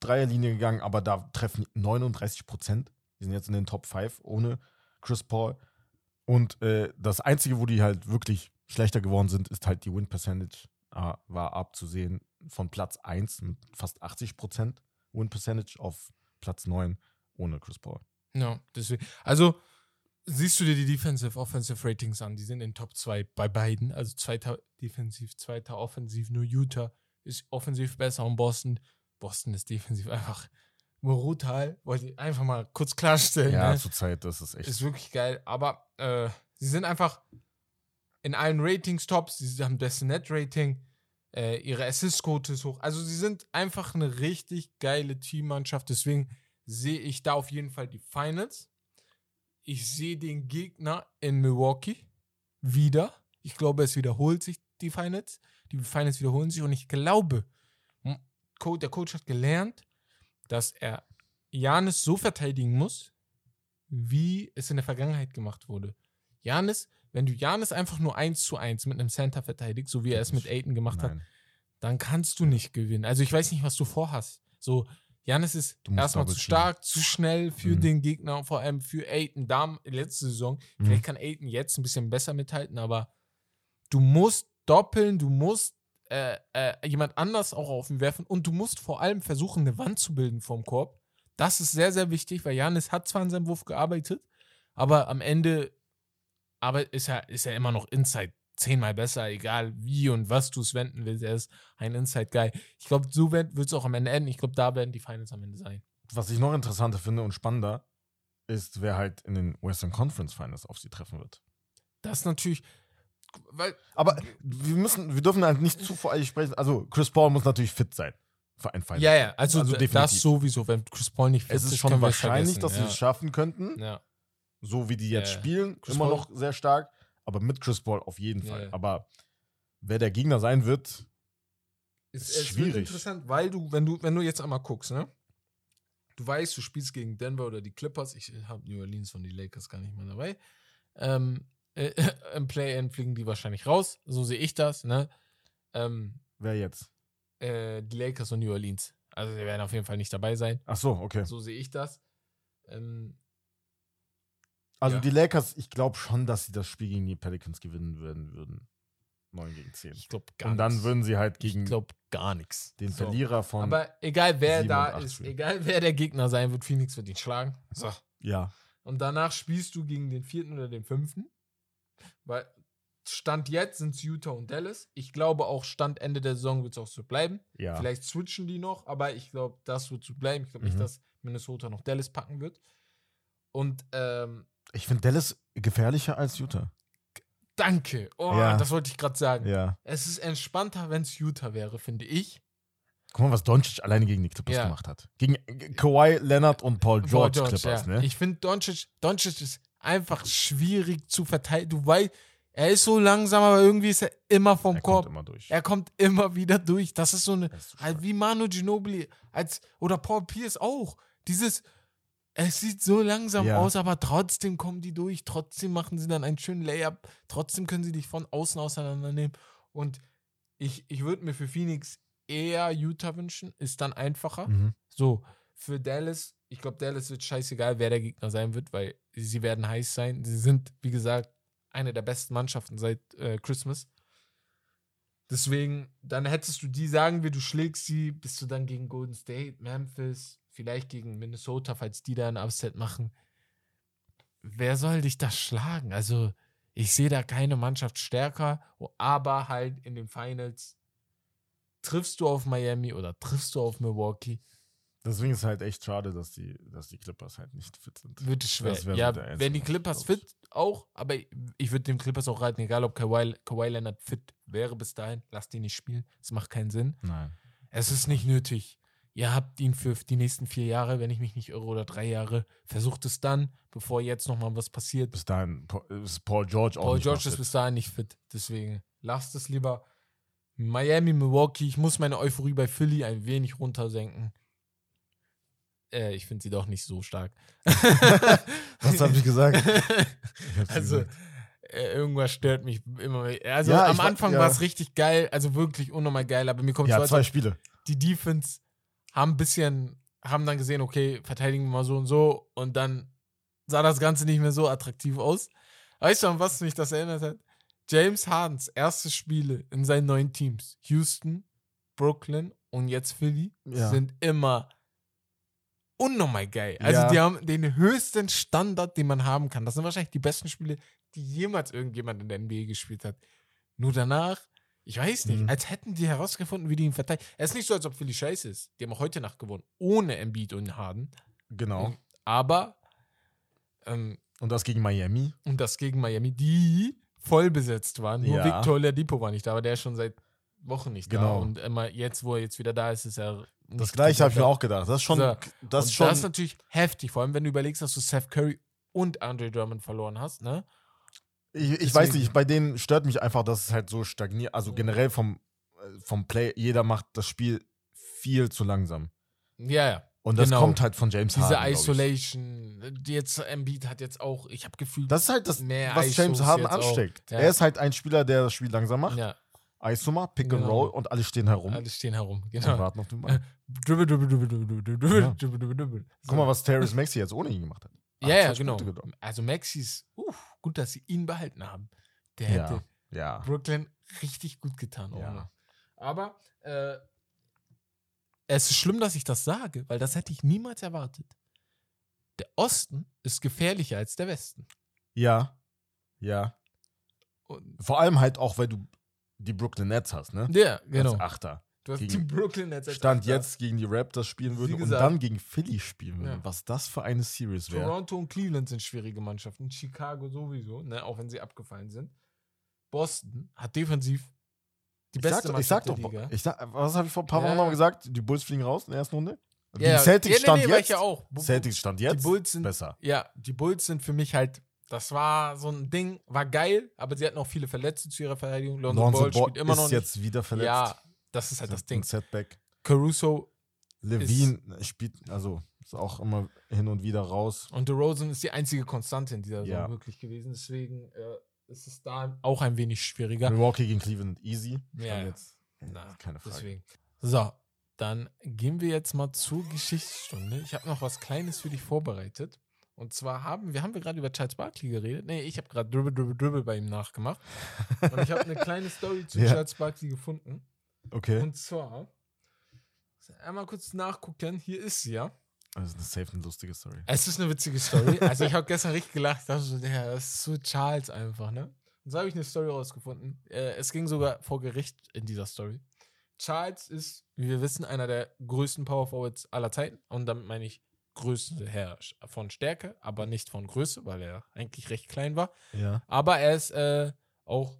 Dreierlinie gegangen, aber da treffen 39 Prozent. Die sind jetzt in den Top 5 ohne Chris Paul. Und äh, das Einzige, wo die halt wirklich schlechter geworden sind, ist halt die Win Percentage äh, war abzusehen von Platz 1 mit fast 80 Prozent Win Percentage auf Platz 9 ohne Chris Paul. Ja, deswegen. Also siehst du dir die Defensive Offensive Ratings an, die sind in Top 2 bei beiden, also zweiter Defensiv, zweiter Offensiv, nur Utah ist offensiv besser und Boston, Boston ist defensiv einfach brutal, wollte ich einfach mal kurz klarstellen. Ja, ne? zurzeit, das ist echt. Ist wirklich geil, aber äh, sie sind einfach in allen Ratings tops. Sie haben beste Net-Rating. Äh, ihre Assist-Quote ist hoch. Also sie sind einfach eine richtig geile Teammannschaft. Deswegen sehe ich da auf jeden Fall die Finals. Ich sehe den Gegner in Milwaukee wieder. Ich glaube, es wiederholt sich die Finals. Die Finals wiederholen sich und ich glaube, der Coach hat gelernt, dass er Janis so verteidigen muss, wie es in der Vergangenheit gemacht wurde. Janis, wenn du Janis einfach nur 1 zu 1 mit einem Center verteidigst, so wie er es mit Aiden gemacht Nein. hat, dann kannst du nicht gewinnen. Also ich weiß nicht, was du vorhast. So, Janis ist erstmal zu stark, zu schnell für mhm. den Gegner, vor allem für Aiden. Da letzte Saison, mhm. vielleicht kann Aiden jetzt ein bisschen besser mithalten, aber du musst doppeln, du musst äh, äh, jemand anders auch auf ihn werfen und du musst vor allem versuchen, eine Wand zu bilden vom Korb. Das ist sehr, sehr wichtig, weil Janis hat zwar an seinem Wurf gearbeitet, aber am Ende aber ist er, ist er immer noch Inside zehnmal besser, egal wie und was du es wenden willst. Er ist ein Inside-Guy. Ich glaube, so wird es auch am Ende enden. Ich glaube, da werden die Finals am Ende sein. Was ich noch interessanter finde und spannender, ist, wer halt in den Western Conference Finals auf sie treffen wird. Das ist natürlich. Weil, aber wir müssen, wir dürfen halt nicht zu voreilig sprechen. Also Chris Paul muss natürlich fit sein für ein Final. Ja, ja, also, also das sowieso, wenn Chris Paul nicht fit ist. Es ist schon wahrscheinlich, dass sie es schaffen könnten. Ja. So wie die jetzt ja. spielen, Chris immer Paul. noch sehr stark. Aber mit Chris Paul auf jeden Fall. Ja. Aber wer der Gegner sein wird, ist, ist schwierig. Wird interessant, weil du, wenn du, wenn du jetzt einmal guckst, ne? Du weißt, du spielst gegen Denver oder die Clippers. Ich habe New Orleans und die Lakers gar nicht mehr dabei. Ähm, äh, (laughs) Im Play-In fliegen die wahrscheinlich raus. So sehe ich das, ne? Ähm, Wer jetzt? Äh, die Lakers und New Orleans. Also, die werden auf jeden Fall nicht dabei sein. Ach so, okay. So sehe ich das. Ähm, also ja. die Lakers, ich glaube schon, dass sie das Spiel gegen die Pelicans gewinnen würden. würden. 9 gegen 10. Ich glaube gar Und dann nix. würden sie halt gegen ich glaube gar nichts. Den so. Verlierer von. Aber egal wer da ist, spielen. egal wer der Gegner sein wird, Phoenix wird ihn schlagen. So. Ja. Und danach spielst du gegen den vierten oder den fünften. Weil Stand jetzt sind es Utah und Dallas. Ich glaube auch Stand Ende der Saison wird es auch so bleiben. Ja. Vielleicht switchen die noch, aber ich glaube, das wird so bleiben. Ich glaube mhm. nicht, dass Minnesota noch Dallas packen wird. Und ähm, ich finde Dallas gefährlicher als Utah. Danke. Oh, ja. das wollte ich gerade sagen. Ja. Es ist entspannter, wenn es Utah wäre, finde ich. Guck mal, was Doncic alleine gegen die Clippers ja. gemacht hat. Gegen Kawhi Leonard und Paul George, George Clippers, ne? Ich finde, Doncic, Doncic ist einfach schwierig zu verteidigen. Du weißt, er ist so langsam, aber irgendwie ist er immer vom er Korb. Kommt immer durch. Er kommt immer wieder durch. Das ist so eine, ist halt wie Manu Ginobili als, oder Paul Pierce auch. Dieses, es sieht so langsam ja. aus, aber trotzdem kommen die durch. Trotzdem machen sie dann einen schönen Layup. Trotzdem können sie dich von außen auseinandernehmen. Und ich, ich würde mir für Phoenix eher Utah wünschen. Ist dann einfacher. Mhm. So, für Dallas, ich glaube, Dallas wird scheißegal, wer der Gegner sein wird, weil sie werden heiß sein. Sie sind, wie gesagt, eine der besten Mannschaften seit äh, Christmas. Deswegen, dann hättest du die, sagen wir, du schlägst sie, bist du dann gegen Golden State, Memphis, vielleicht gegen Minnesota, falls die da ein Upset machen. Wer soll dich da schlagen? Also, ich sehe da keine Mannschaft stärker, aber halt in den Finals triffst du auf Miami oder triffst du auf Milwaukee. Deswegen ist es halt echt schade, dass die, dass die Clippers halt nicht fit sind. Wird es schwer. Ja, wenn die Clippers fit auch, aber ich würde dem Clippers auch raten, egal ob Kawhi, Kawhi Leonard fit wäre bis dahin, lass die nicht spielen. Es macht keinen Sinn. Nein. Es ist nicht nötig ihr habt ihn für die nächsten vier Jahre, wenn ich mich nicht irre, oder drei Jahre. Versucht es dann, bevor jetzt nochmal was passiert. Bis dahin ist Paul George auch Paul nicht George ist bis dahin nicht fit. Deswegen lasst es lieber. Miami, Milwaukee, ich muss meine Euphorie bei Philly ein wenig runtersenken. Äh, ich finde sie doch nicht so stark. (laughs) was habe ich gesagt? (laughs) Ich also, gesagt. Äh, irgendwas stört mich immer. Also, ja, am Anfang ja. war es richtig geil, also wirklich unnormal geil, aber mir kommt Ja, zwei Spiele die Defense haben ein bisschen, haben dann gesehen, okay, verteidigen wir mal so und so und dann sah das Ganze nicht mehr so attraktiv aus. Weißt du, an was mich das erinnert hat? James Hardens erste Spiele in seinen neuen Teams, Houston, Brooklyn und jetzt Philly, ja. sind immer unnormal geil. Also ja. die haben den höchsten Standard, den man haben kann. Das sind wahrscheinlich die besten Spiele, die jemals irgendjemand in der NBA gespielt hat. Nur danach ich weiß nicht, mhm. als hätten die herausgefunden, wie die ihn verteidigen. Es ist nicht so, als ob Philly scheiße ist. Die haben auch heute Nacht gewonnen, ohne Embiid und Harden. Genau. Aber ähm, und das gegen Miami. Und das gegen Miami, die voll besetzt waren. Nur ja. Victor Oladipo war nicht da, aber der ist schon seit Wochen nicht genau. da. Und immer jetzt, wo er jetzt wieder da ist, ist er. Das gleiche habe ich mir auch gedacht. Das ist schon. So. Das, ist schon das ist natürlich heftig, vor allem wenn du überlegst, dass du Seth Curry und Andre Drummond verloren hast, ne? Ich, ich weiß nicht, bei denen stört mich einfach, dass es halt so stagniert. Also generell vom, äh, vom Play, jeder macht das Spiel viel zu langsam. Ja, ja. Und das genau. kommt halt von James Harden. Diese Isolation. Jetzt Embiid hat jetzt auch, ich habe gefühlt. Das ist halt das, was James Harden ansteckt. Ja. Er ist halt ein Spieler, der das Spiel langsam macht. Ja. Isoma, Pick genau. and Roll und alle stehen herum. Alle stehen herum, genau. Und warten auf den Ball. (laughs) Dribble, dribble, dribble, dribble, dribble, dribble, dribble. Guck mal, was Terrence Maxi jetzt ohne ihn gemacht hat. (laughs) Ja, ja, genau. Also Maxi ist, uh, gut, dass sie ihn behalten haben. Der hätte ja. Brooklyn richtig gut getan. Ja. Aber äh, es ist schlimm, dass ich das sage, weil das hätte ich niemals erwartet. Der Osten ist gefährlicher als der Westen. Ja. Ja. Und Vor allem halt auch, weil du die Brooklyn Nets hast, ne? Ja, genau. Als Achter. Du hast gegen, die Brooklyn Nets als Stand Achter. jetzt gegen die Raptors spielen würden und dann gegen Philly spielen würden. Ja. Was das für eine Series wäre. Toronto und Cleveland sind schwierige Mannschaften. Chicago sowieso, ne? auch wenn sie abgefallen sind. Boston hat defensiv die ich beste sag, ich sag doch, Liga. Ich sag, was habe ich vor ein paar ja. Wochen noch gesagt? Die Bulls fliegen raus in der ersten Runde. Die ja, Celtics ja, stand nee, nee, jetzt. Ja auch. Celtics stand jetzt. Die Bulls sind besser. Ja, die Bulls sind für mich halt. Das war so ein Ding, war geil, aber sie hatten auch viele Verletzte zu ihrer Verteidigung. Lonzo, Lonzo Ball spielt immer noch ist jetzt wieder verletzt. Ja, das ist halt das Ding. Setback. Caruso. Levine spielt, also ist auch immer hin und wieder raus. Und DeRozan ist die einzige Konstante in dieser ja. Saison wirklich gewesen. Deswegen äh, ist es da auch ein wenig schwieriger. Milwaukee gegen Cleveland easy. Ja, jetzt, Na, keine Frage. Deswegen. So, dann gehen wir jetzt mal zur Geschichtsstunde. Ich habe noch was Kleines für dich vorbereitet. Und zwar haben wir, haben wir gerade über Charles Barkley geredet. Nee, ich habe gerade Dribble, Dribble, Dribble bei ihm nachgemacht. Und ich habe eine (laughs) kleine Story zu ja. Charles Barkley gefunden. Okay. Und zwar, einmal kurz nachgucken, hier ist sie ja. Das ist eine safe eine lustige Story. Es ist eine witzige Story. Also ich habe gestern richtig gelacht. dachte so, das ist so Charles einfach, ne? Und so habe ich eine Story rausgefunden. Äh, es ging sogar vor Gericht in dieser Story. Charles ist, wie wir wissen, einer der größten Power Forwards aller Zeiten. Und damit meine ich Größe her von Stärke, aber nicht von Größe, weil er eigentlich recht klein war. Ja. Aber er ist äh, auch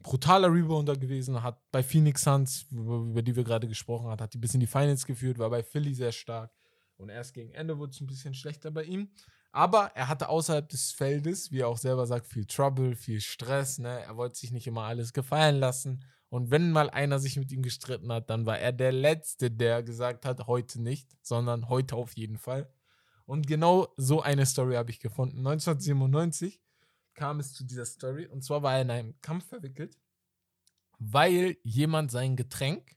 brutaler Rebounder gewesen, hat bei Phoenix Suns, über die wir gerade gesprochen haben, hat die bis in die Finals geführt, war bei Philly sehr stark. Und erst gegen Ende wurde es ein bisschen schlechter bei ihm. Aber er hatte außerhalb des Feldes, wie er auch selber sagt, viel Trouble, viel Stress. Ne? Er wollte sich nicht immer alles gefallen lassen. Und wenn mal einer sich mit ihm gestritten hat, dann war er der Letzte, der gesagt hat, heute nicht, sondern heute auf jeden Fall. Und genau so eine Story habe ich gefunden. 1997 kam es zu dieser Story. Und zwar war er in einem Kampf verwickelt, weil jemand sein Getränk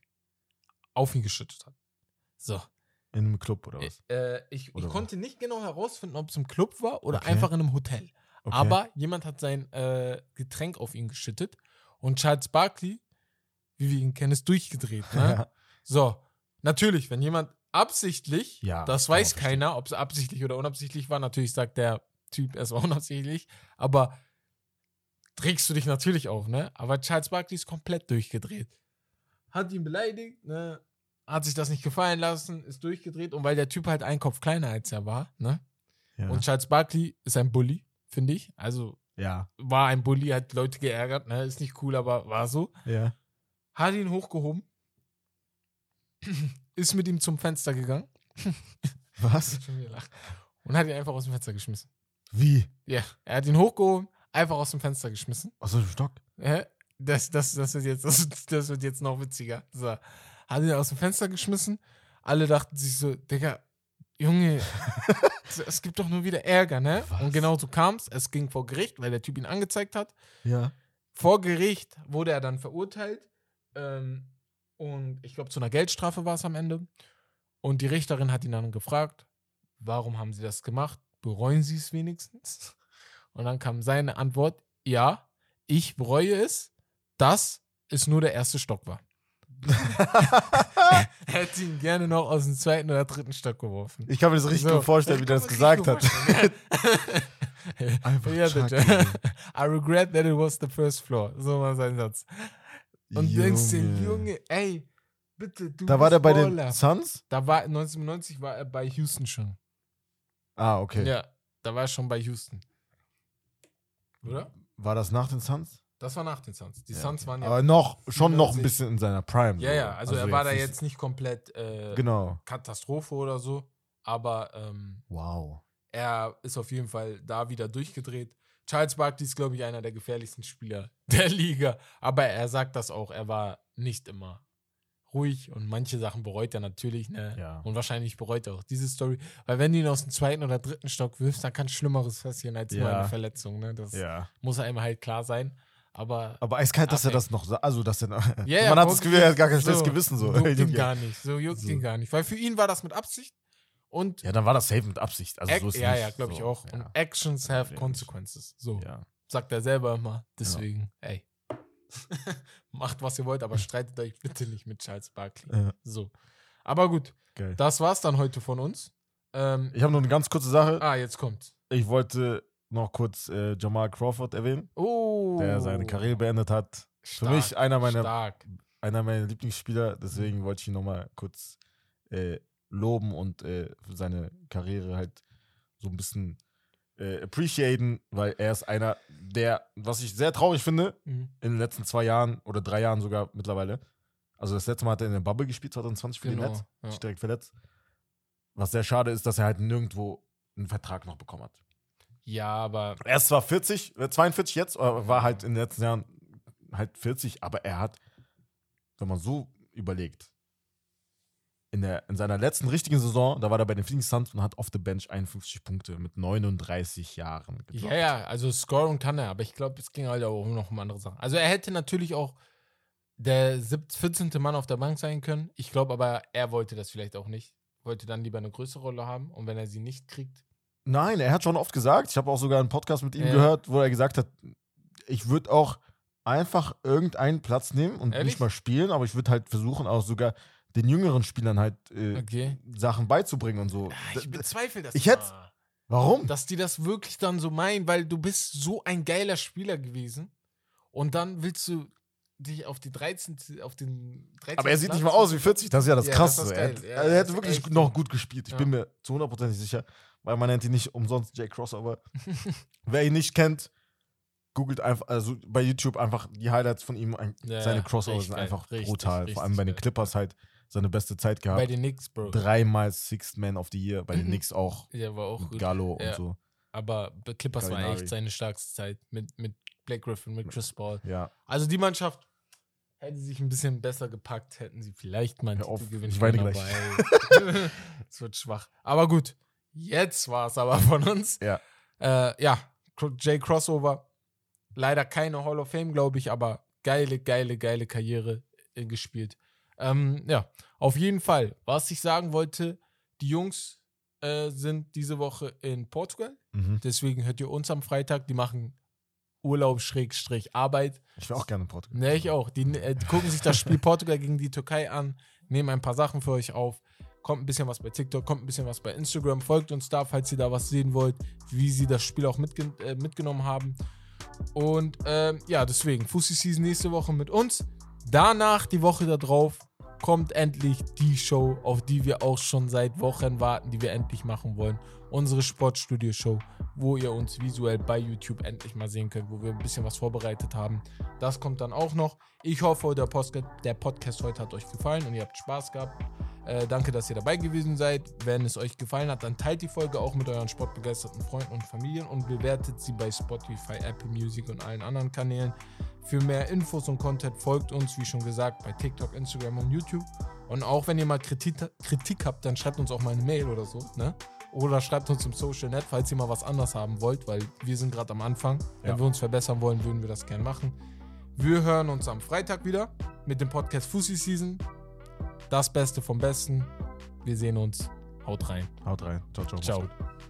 auf ihn geschüttet hat. So. In einem Club oder was? Äh, ich, oder ich konnte nicht genau herausfinden, ob es im Club war oder okay. einfach in einem Hotel. Okay. Aber jemand hat sein äh, Getränk auf ihn geschüttet und Charles Barkley, wie wir ihn kennen, ist durchgedreht. Ne? ja. So, natürlich, wenn jemand absichtlich, ja, das weiß keiner, ob es absichtlich oder unabsichtlich war. Natürlich sagt der Typ, es war (laughs) unabsichtlich, aber trägst du dich natürlich auf, ne? Aber Charles Barkley ist komplett durchgedreht. Hat ihn beleidigt, ne? hat sich das nicht gefallen lassen, ist durchgedreht und weil der Typ halt einen Kopf kleiner als er war, ne? Ja. Und Charles Barkley ist ein Bully, finde ich. Also ja. war ein Bully, hat Leute geärgert, ne? Ist nicht cool, aber war so. Ja. Hat ihn hochgehoben, (clears throat) ist mit ihm zum Fenster gegangen. (laughs) Was? Und hat ihn einfach aus dem Fenster geschmissen. Wie? Ja, er hat ihn hochgehoben, einfach aus dem Fenster geschmissen. Aus dem Stock? Ja, das, das, das, wird jetzt, (laughs) das, das wird jetzt noch witziger. So hat ihn aus dem Fenster geschmissen. Alle dachten sich so, Digga, Junge, (laughs) es gibt doch nur wieder Ärger, ne? Was? Und genau so kam es. Es ging vor Gericht, weil der Typ ihn angezeigt hat. Ja. Vor Gericht wurde er dann verurteilt. Ähm, und ich glaube, zu einer Geldstrafe war es am Ende. Und die Richterin hat ihn dann gefragt, warum haben Sie das gemacht? Bereuen Sie es wenigstens? (laughs) Und dann kam seine Antwort, ja, ich bereue es, dass es nur der erste Stock war. er (laughs) (laughs) hätte ihn gerne noch aus dem zweiten oder dritten Stock geworfen. Ich kann mir das richtig so. gut vorstellen, wie er das gesagt hat. Einfach ja, bitte. I regret that it was the first floor. So war sein Satz. Und Junge. denkst du, Junge, ey, bitte, du Da war der bei den Suns? Da war 1990 war er bei Houston schon. Ah, okay. Ja, da war er schon bei Houston. Oder? War das nach den Suns? Das war nach den Suns. Die Suns waren ja. Aber noch, schon noch ein bisschen in seiner Prime. Ja, so. ja, also, also er war da jetzt nicht komplett äh, genau. Katastrophe oder so. Aber ähm, wow. er ist auf jeden Fall da wieder durchgedreht. Charles Barkley ist, glaube ich, einer der gefährlichsten Spieler (laughs) der Liga. Aber er sagt das auch, er war nicht immer ruhig und manche Sachen bereut er natürlich, ne? Ja. Und wahrscheinlich bereut er auch diese Story. Weil wenn du ihn aus dem zweiten oder dritten Stock wirfst, dann kann Schlimmeres passieren als nur Ja. eine Verletzung, ne? Das Ja. muss einem halt klar sein. Aber Aber eiskalt, dass er das noch sagt. Also, dass er (laughs) ja, man hat das Gefühl, er hat gar kein so, schlechtes Gewissen. So. Juckt (laughs) ihn gar nicht. So juckt So. ihn gar nicht. Weil für ihn war das mit Absicht. Und Ja, dann war das safe mit Absicht. Also, so ist ja, ja, glaube ich so. auch. Ja. Und Actions have consequences. So ja. sagt er selber immer. Deswegen, ey. (laughs) Macht, was ihr wollt, aber streitet euch bitte nicht mit Charles Barkley. Ja. So. Aber gut, Geil. das war's dann heute von uns. Ähm, Ich habe noch eine ganz kurze Sache. ah, jetzt kommt. Ich wollte noch kurz äh, Jamal Crawford erwähnen, Oh. der seine Karriere beendet hat. Für Stark, mich einer meiner, Stark. einer meiner Lieblingsspieler. Deswegen wollte ich ihn nochmal kurz äh, loben und äh, seine Karriere halt so ein bisschen äh, appreciaten, weil er ist einer, der, was ich sehr traurig finde, Mhm. in den letzten zwei Jahren oder drei Jahren sogar mittlerweile. Also das letzte Mal hat er in der Bubble gespielt, 2020 für Genau. den Netz, Ja. sich direkt verletzt. Was sehr schade ist, dass er halt nirgendwo einen Vertrag noch bekommen hat. ja, aber Er ist zwar 40, äh, 42 jetzt, aber war halt in den letzten Jahren halt 40, aber er hat, wenn man so überlegt, in, der, in seiner letzten richtigen Saison, da war er bei den Phoenix Suns und hat off the bench 51 Punkte mit 39 Jahren gedroppt. Ja, ja, also scoren kann er, aber ich glaube, es ging halt auch noch um andere Sachen. Also er hätte natürlich auch der 17, 14. Mann auf der Bank sein können. Ich glaube aber, er wollte das vielleicht auch nicht. Wollte dann lieber eine größere Rolle haben und wenn er sie nicht kriegt. Nein, er hat schon oft gesagt, ich habe auch sogar einen Podcast mit ihm Ja. gehört, wo er gesagt hat, ich würde auch einfach irgendeinen Platz nehmen und Ehrlich? nicht mal spielen, aber ich würde halt versuchen, auch sogar den jüngeren Spielern halt äh, Okay. Sachen beizubringen und so. Ah, Ich bezweifle das. Ich hätte- Warum? Dass die das wirklich dann so meinen, weil du bist so ein geiler Spieler gewesen und dann willst du dich auf die 13. auf den 13. Aber er sieht nicht Platz- mal aus wie 40, das ist ja das Ja, Krasse. das ist er, Ja, er das hätte wirklich echt noch gut. gespielt. Ich Ja. bin mir zu hundertprozentig sicher, weil man nennt ihn nicht umsonst Jay Crossover. (laughs) Wer ihn nicht kennt, googelt einfach, also bei YouTube einfach die Highlights von ihm. Seine Crossovers sind einfach brutal. Vor allem bei den. Clippers halt seine beste Zeit Bei gehabt. den Knicks, Bro. Dreimal Sixth Man of the Year, bei den Mhm. Knicks auch. Ja, war auch gut. Gallo Ja. und so. Aber bei Clippers war Gallinari. echt seine stärkste Zeit mit, mit Blake Griffin, mit Chris Paul. Ja. Also die Mannschaft hätte sich ein bisschen besser gepackt, hätten sie vielleicht mal einen Titel gewinnen ich weine können, ey, es (laughs) wird schwach. Aber gut, jetzt war es aber von uns. Ja. Äh, ja, Jay Crossover, leider keine Hall of Fame, glaube ich, aber geile, geile, geile Karriere äh, gespielt. Ähm, ja, auf jeden Fall. Was ich sagen wollte, die Jungs äh, sind diese Woche in Portugal. Mhm. Deswegen hört ihr uns am Freitag. Die machen Urlaub, Schrägstrich, Arbeit. Ich wäre auch gerne in Portugal. Ne, ich auch. Die, äh, gucken sich das Spiel (laughs) Portugal gegen die Türkei an, nehmen ein paar Sachen für euch auf. Kommt ein bisschen was bei TikTok, kommt ein bisschen was bei Instagram. Folgt uns da, falls ihr da was sehen wollt, wie sie das Spiel auch mitge äh, mitgenommen haben. Und ähm, ja, deswegen, Fussi Season nächste Woche mit uns. Danach, die Woche darauf, kommt endlich die Show, auf die wir auch schon seit Wochen warten, die wir endlich machen wollen. Unsere Sportstudio-Show, wo ihr uns visuell bei YouTube endlich mal sehen könnt, wo wir ein bisschen was vorbereitet haben. Das kommt dann auch noch. Ich hoffe, der, Post der Podcast heute hat euch gefallen und ihr habt Spaß gehabt. Äh, danke, dass ihr dabei gewesen seid. Wenn es euch gefallen hat, dann teilt die Folge auch mit euren sportbegeisterten Freunden und Familien und bewertet sie bei Spotify, Apple Music und allen anderen Kanälen. Für mehr Infos und Content folgt uns, wie schon gesagt, bei TikTok, Instagram und YouTube. Und auch wenn ihr mal Kritik, Kritik habt, dann schreibt uns auch mal eine Mail oder so, ne? Oder schreibt uns im Social Net, falls ihr mal was anders haben wollt, weil wir sind gerade am Anfang. Wenn Ja. wir uns verbessern wollen, würden wir das gerne machen. Wir hören uns am Freitag wieder mit dem Podcast Fussi Season. Das Beste vom Besten. Wir sehen uns. Haut rein. Haut rein. Ciao, ciao. Ciao.